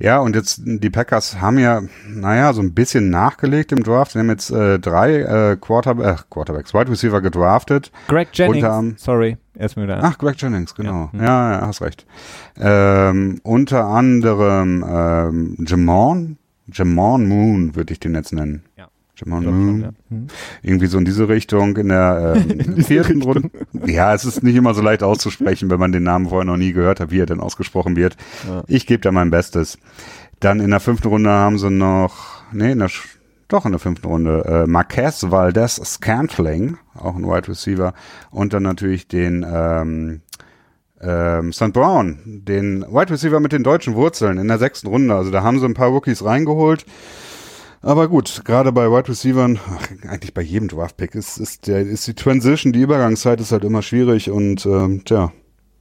Ja, und jetzt die Packers haben ja, naja, so ein bisschen nachgelegt im Draft. Sie haben jetzt äh, drei äh, Quarter äh, Quarterbacks, Wide Receiver gedraftet. Greg Jennings, unter, sorry. Ach, Greg Jennings, genau. Ja, mhm. ja, ja hast recht. Ähm, unter anderem ähm, Jamon, Jamon Moon würde ich den jetzt nennen. Ja. Jamon Moon. Ja. Hm. Irgendwie so in diese Richtung in der äh, vierten Runde. Ja, es ist nicht immer so leicht auszusprechen, wenn man den Namen vorher noch nie gehört hat, wie er denn ausgesprochen wird. Ja. Ich gebe da mein Bestes. Dann in der fünften Runde haben sie noch, nee, in der, doch in der fünften Runde, äh, Marquez Valdez Scantling, auch ein Wide Receiver. Und dann natürlich den ähm, ähm, St. Brown, den Wide Receiver mit den deutschen Wurzeln in der sechsten Runde. Also da haben sie ein paar Rookies reingeholt. Aber gut, gerade bei Wide Receivern, ach, eigentlich bei jedem Draft-Pick ist, ist, der, ist die Transition, die Übergangszeit ist halt immer schwierig und ähm, tja,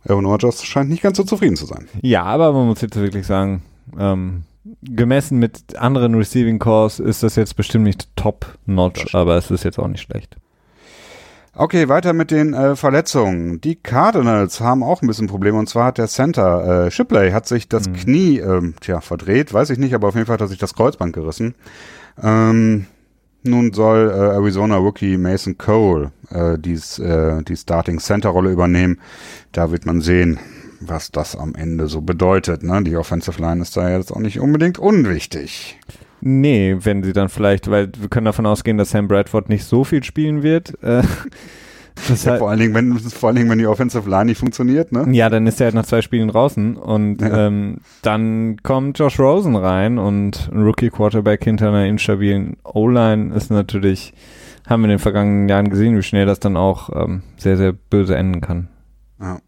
Aaron Rodgers scheint nicht ganz so zufrieden zu sein. Ja, aber man muss jetzt wirklich sagen, ähm, gemessen mit anderen Receiving Cores ist das jetzt bestimmt nicht top-notch, aber es ist jetzt auch nicht schlecht. Okay, weiter mit den äh, Verletzungen. Die Cardinals haben auch ein bisschen Probleme und zwar hat der Center äh, Shipley hat sich das mhm. Knie ähm, tja, verdreht, weiß ich nicht, aber auf jeden Fall hat er sich das Kreuzband gerissen. Ähm, nun soll äh, Arizona Rookie Mason Cole äh, dies, äh, die Starting Center Rolle übernehmen. Da wird man sehen, was das am Ende so bedeutet. Ne? Die Offensive Line ist da jetzt auch nicht unbedingt unwichtig. Nee, wenn sie dann vielleicht, weil wir können davon ausgehen, dass Sam Bradford nicht so viel spielen wird. Äh, ja, vor, allen Dingen, wenn, vor allen Dingen, wenn die Offensive Line nicht funktioniert, ne? Ja, dann ist er halt nach zwei Spielen draußen und ja. ähm, dann kommt Josh Rosen rein und ein Rookie-Quarterback hinter einer instabilen O-Line ist natürlich, haben wir in den vergangenen Jahren gesehen, wie schnell das dann auch ähm, sehr, sehr böse enden kann. Ja.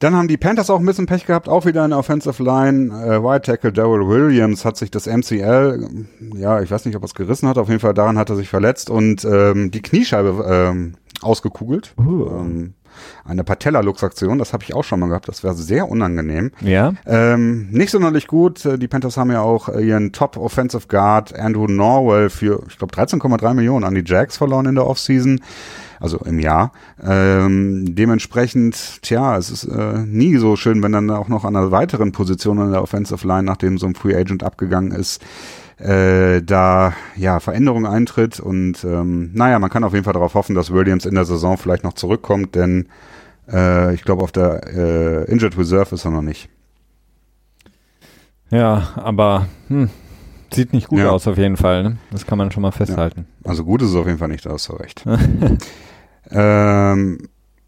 Dann haben die Panthers auch ein bisschen Pech gehabt, auch wieder eine Offensive Line. Äh, White Tackle Daryl Williams hat sich das MCL, ja, ich weiß nicht, ob er es gerissen hat, auf jeden Fall daran hat er sich verletzt und ähm, die Kniescheibe ähm, ausgekugelt. Uh. Ähm, eine Patella-Luxaktion, das habe ich auch schon mal gehabt, das wäre sehr unangenehm. Ja. Ähm, nicht sonderlich gut. Die Panthers haben ja auch ihren Top Offensive Guard Andrew Norwell für, ich glaube, 13,3 Millionen an die Jacks verloren in der Offseason also im Jahr. Ähm, dementsprechend, tja, es ist äh, nie so schön, wenn dann auch noch an einer weiteren Position in der Offensive Line, nachdem so ein Free Agent abgegangen ist, äh, da ja Veränderung eintritt und ähm, naja, man kann auf jeden Fall darauf hoffen, dass Williams in der Saison vielleicht noch zurückkommt, denn äh, ich glaube auf der äh, Injured Reserve ist er noch nicht. Ja, aber hm, sieht nicht gut ja. aus auf jeden Fall. Ne? Das kann man schon mal festhalten. Ja. Also gut ist es auf jeden Fall nicht, da hast du recht. Ähm,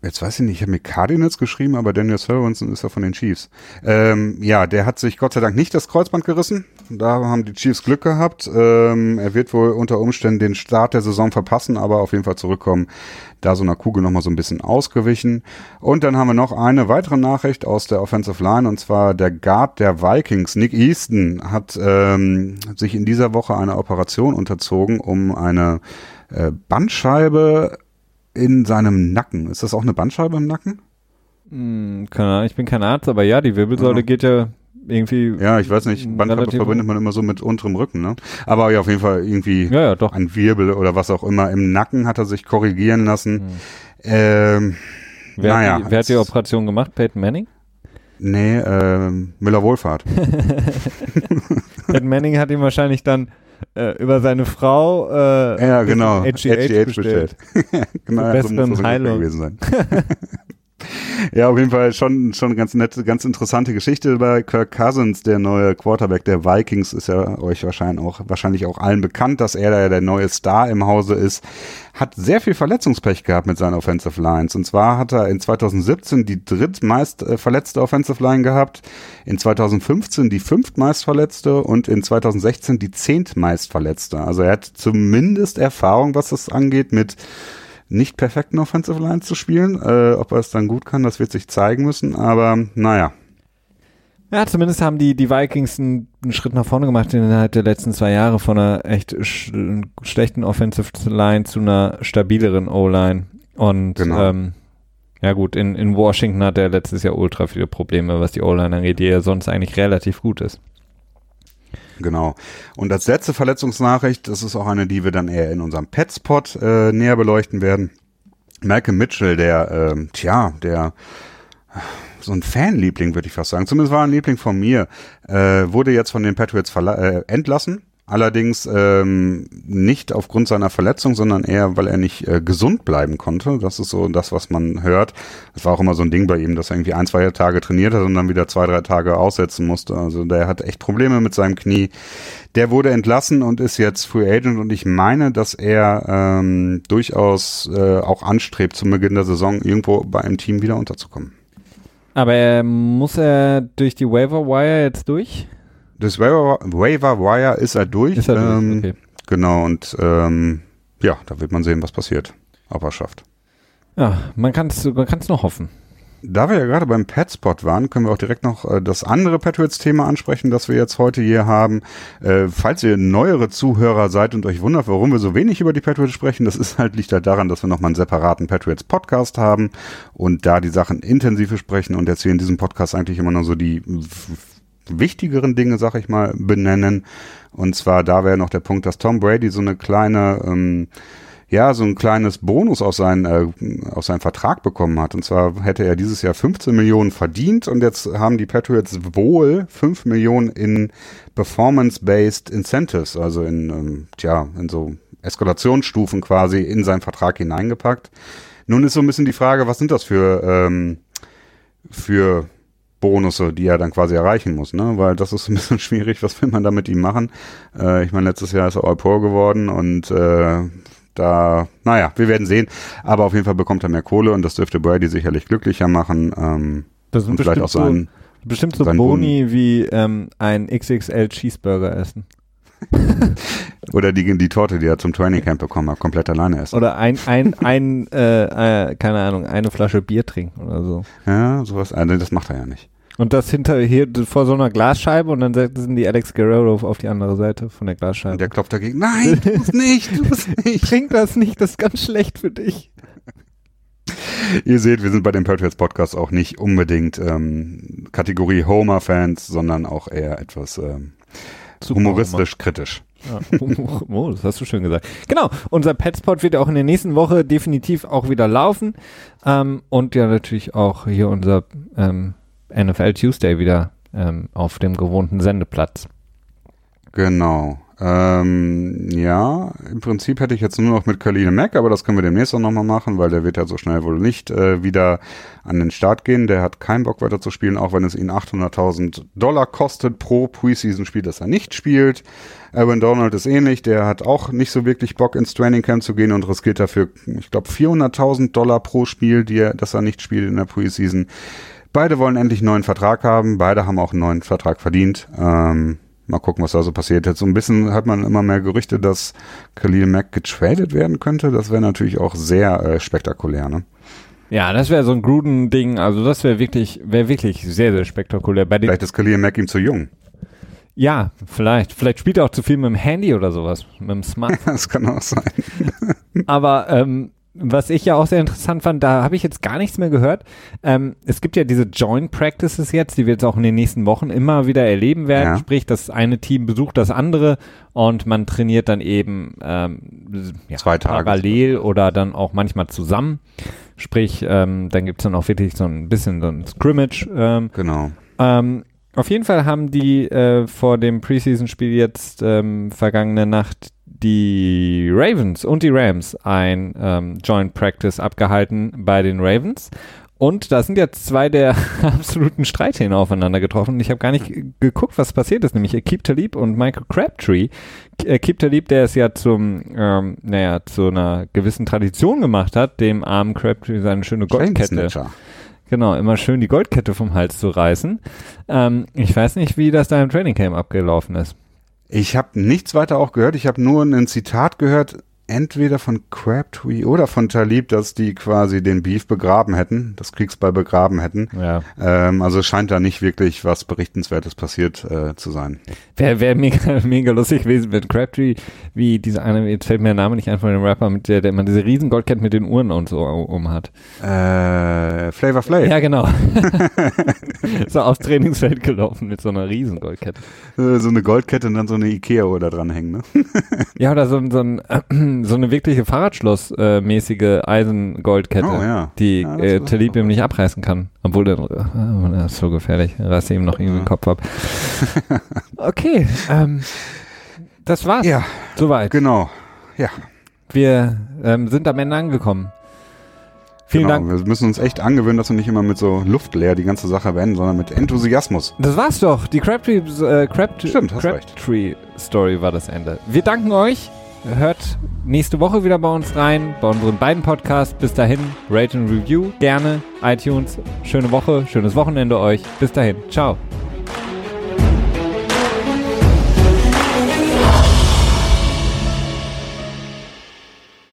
jetzt weiß ich nicht, ich habe mir Cardinals geschrieben, aber Daniel Sorensen ist ja von den Chiefs. Ähm, ja, der hat sich Gott sei Dank nicht das Kreuzband gerissen. Da haben die Chiefs Glück gehabt. Ähm, er wird wohl unter Umständen den Start der Saison verpassen, aber auf jeden Fall zurückkommen. Da so einer Kugel nochmal so ein bisschen ausgewichen. Und dann haben wir noch eine weitere Nachricht aus der Offensive Line und zwar der Guard der Vikings, Nick Easton, hat ähm, sich in dieser Woche eine Operation unterzogen, um eine äh, Bandscheibe in seinem Nacken. Ist das auch eine Bandscheibe im Nacken? Hm, keine Ahnung, ich bin kein Arzt, aber ja, die Wirbelsäule ja. geht ja irgendwie. Ja, ich weiß nicht, Bandscheibe verbindet man immer so mit unterem Rücken, ne? Aber ja, auf jeden Fall irgendwie ja, ja, doch. ein Wirbel oder was auch immer. Im Nacken hat er sich korrigieren lassen. Hm. Ähm, wer, naja, hat die, wer hat die Operation gemacht? Peyton Manning? Nee, äh, Müller Wohlfahrt. Peyton Manning hat ihm wahrscheinlich dann äh, über seine Frau äh, ja, genau. HGH bestellt. bestellt. genau, Zur besseren so Heilung. Gewesen sein. Ja, auf jeden Fall schon, schon ganz nette, ganz interessante Geschichte bei Kirk Cousins, der neue Quarterback der Vikings, ist ja euch wahrscheinlich auch, wahrscheinlich auch allen bekannt, dass er da der neue Star im Hause ist. Hat sehr viel Verletzungspech gehabt mit seinen Offensive Lines. Und zwar hat er in 2017 die drittmeist äh, verletzte Offensive Line gehabt, in 2015 die fünftmeist verletzte und in 2016 die zehntmeist verletzte. Also er hat zumindest Erfahrung, was das angeht, mit nicht perfekten Offensive Line zu spielen. Äh, ob er es dann gut kann, das wird sich zeigen müssen, aber naja. Ja, zumindest haben die, die Vikings einen, einen Schritt nach vorne gemacht innerhalb der letzten zwei Jahre von einer echt sch schlechten Offensive Line zu einer stabileren O-Line. Und genau. ähm, ja gut, in, in Washington hat er letztes Jahr ultra viele Probleme, was die O-Line angeht, die ja sonst eigentlich relativ gut ist. Genau. Und als letzte Verletzungsnachricht, das ist auch eine, die wir dann eher in unserem Petspot äh, näher beleuchten werden. Malcolm Mitchell, der, äh, tja, der so ein Fanliebling, würde ich fast sagen. Zumindest war ein Liebling von mir. Äh, wurde jetzt von den Patriots äh, entlassen Allerdings ähm, nicht aufgrund seiner Verletzung, sondern eher, weil er nicht äh, gesund bleiben konnte. Das ist so das, was man hört. Das war auch immer so ein Ding bei ihm, dass er irgendwie ein, zwei Tage trainiert hat und dann wieder zwei, drei Tage aussetzen musste. Also der hat echt Probleme mit seinem Knie. Der wurde entlassen und ist jetzt Free Agent und ich meine, dass er ähm, durchaus äh, auch anstrebt, zum Beginn der Saison irgendwo bei einem Team wieder unterzukommen. Aber äh, muss er durch die Waiver Wire jetzt durch? Das Waiver, Waiver Wire ist er durch. Ist er durch? Ähm, okay. Genau, und ähm, ja, da wird man sehen, was passiert, ob er schafft. Ja, man kann es man kann's noch hoffen. Da wir ja gerade beim Petspot waren, können wir auch direkt noch äh, das andere Patriots-Thema ansprechen, das wir jetzt heute hier haben. Äh, falls ihr neuere Zuhörer seid und euch wundert, warum wir so wenig über die Patriots sprechen, das ist halt liegt halt daran, dass wir nochmal einen separaten Patriots-Podcast haben und da die Sachen intensiv besprechen und jetzt hier in diesem Podcast eigentlich immer nur so die wichtigeren Dinge, sag ich mal, benennen. Und zwar da wäre noch der Punkt, dass Tom Brady so eine kleine, ähm, ja, so ein kleines Bonus aus, seinen, äh, aus seinem Vertrag bekommen hat. Und zwar hätte er dieses Jahr 15 Millionen verdient und jetzt haben die Patriots wohl 5 Millionen in Performance-Based Incentives, also in, ähm, tja, in so Eskalationsstufen quasi in seinen Vertrag hineingepackt. Nun ist so ein bisschen die Frage, was sind das für, ähm, für Bonusse, die er dann quasi erreichen muss, ne? Weil das ist ein bisschen schwierig, was will man da mit ihm machen? Äh, ich meine, letztes Jahr ist er All Pro geworden und äh, da, naja, wir werden sehen. Aber auf jeden Fall bekommt er mehr Kohle und das dürfte Brady sicherlich glücklicher machen. Ähm, Das sind und vielleicht auch bestimmt sein, so, bestimmt so Boni wie ähm, ein XXL Cheeseburger essen. oder die, die Torte, die er zum Training Camp bekommen hat, komplett alleine essen. Oder ein, ein, ein äh, äh, keine Ahnung, eine Flasche Bier trinken oder so. Ja, sowas, äh, das macht er ja nicht. Und das hinter hier vor so einer Glasscheibe und dann setzen die Alex Guerrero auf die andere Seite von der Glasscheibe. Und der klopft dagegen, nein, du musst nicht, du musst nicht. Trink das nicht, das ist ganz schlecht für dich. Ihr seht, wir sind bei dem Patriots Podcast auch nicht unbedingt ähm, Kategorie Homer-Fans, sondern auch eher etwas ähm, humoristisch kritisch. Ja. Oh, das hast du schön gesagt. Genau, unser Petspot wird ja auch in der nächsten Woche definitiv auch wieder laufen. Ähm, und ja natürlich auch hier unser ähm, NFL Tuesday wieder ähm, auf dem gewohnten Sendeplatz. Genau. Ähm, ja, im Prinzip hätte ich jetzt nur noch mit Kaline Mack, aber das können wir demnächst auch nochmal machen, weil der wird ja so schnell wohl nicht äh, wieder an den Start gehen. Der hat keinen Bock weiter zu spielen, auch wenn es ihn 800.000 Dollar kostet pro Preseason-Spiel, dass er nicht spielt. Aaron Donald ist ähnlich, der hat auch nicht so wirklich Bock ins Training Camp zu gehen und riskiert dafür, ich glaube, 400.000 Dollar pro Spiel, die er, dass er nicht spielt in der Preseason. Beide wollen endlich einen neuen Vertrag haben, beide haben auch einen neuen Vertrag verdient. Ähm, Mal gucken, was da so passiert. Jetzt so ein bisschen hat man immer mehr Gerüchte, dass Khalil Mack getradet werden könnte. Das wäre natürlich auch sehr äh, spektakulär, ne? Ja, das wäre so ein Gruden-Ding. Also das wäre wirklich, wäre wirklich sehr, sehr spektakulär. Bei Vielleicht ist Khalil Mack ihm zu jung. ja, vielleicht. Vielleicht spielt er auch zu viel mit dem Handy oder sowas, mit dem Smartphone. Das kann auch sein. Aber ähm, was ich ja auch sehr interessant fand, da habe ich jetzt gar nichts mehr gehört. Ähm, es gibt ja diese Joint Practices jetzt, die wir jetzt auch in den nächsten Wochen immer wieder erleben werden. Ja. Sprich, das eine Team besucht das andere und man trainiert dann eben ähm, ja, Zwei Tage. parallel oder dann auch manchmal zusammen. Sprich, ähm, dann gibt es dann auch wirklich so ein bisschen so ein Scrimmage. Ähm, Genau. Auf jeden Fall haben die äh, vor dem Preseason-Spiel jetzt ähm, vergangene Nacht die Ravens und die Rams ein ähm, Joint Practice abgehalten bei den Ravens. Und da sind jetzt zwei der absoluten Streithähne aufeinander getroffen. Ich habe gar nicht geguckt, was passiert ist, nämlich Akib Talib und Michael Crabtree. K- Akib Talib, der es ja zum, ähm, naja, zu einer gewissen Tradition gemacht hat, dem armen Crabtree seine schöne Goldkette Snatcher. Genau, immer schön die Goldkette vom Hals zu reißen. Ähm, ich weiß nicht, wie das da im Training Camp abgelaufen ist. Ich habe nichts weiter auch gehört. Ich habe nur ein Zitat gehört, entweder von Crabtree oder von Talib, dass die quasi den Beef begraben hätten, das Kriegsball begraben hätten. Ja. Ähm, also scheint da nicht wirklich was Berichtenswertes passiert äh, zu sein. Wäre wär mega, mega lustig gewesen, wenn Crabtree, wie diese eine, jetzt fällt mir der Name nicht ein von dem Rapper, mit der, der immer diese riesen Goldkette mit den Uhren und so um hat. Äh, Flavor Flav. Ja, genau. so aufs Trainingsfeld gelaufen mit so einer riesen Goldkette. Äh, so eine Goldkette und dann so eine Ikea-Uhr da dran hängen, ne? Ja, oder so, so, ein, so eine wirkliche Fahrradschloss-mäßige Eisengoldkette, Oh, ja. die Ja, äh, Talib ihm nicht abreißen kann. Obwohl, der, äh, das ist so gefährlich. Reißt ihm noch irgendwie den Kopf ab. Okay, ähm, das war's. Ja, Soweit. genau. Ja. Wir ähm, sind am Ende angekommen. Vielen genau. Dank. Wir müssen uns echt angewöhnen, dass wir nicht immer mit so Luft leer die ganze Sache wenden, sondern mit Enthusiasmus. Das war's doch. Die Crabtree, äh, Crabtree. Crabtree Story war das Ende. Wir danken euch. Hört nächste Woche wieder bei uns rein, bei unseren beiden Podcasts. Bis dahin, Rate and Review gerne, iTunes. Schöne Woche, schönes Wochenende euch. Bis dahin, ciao.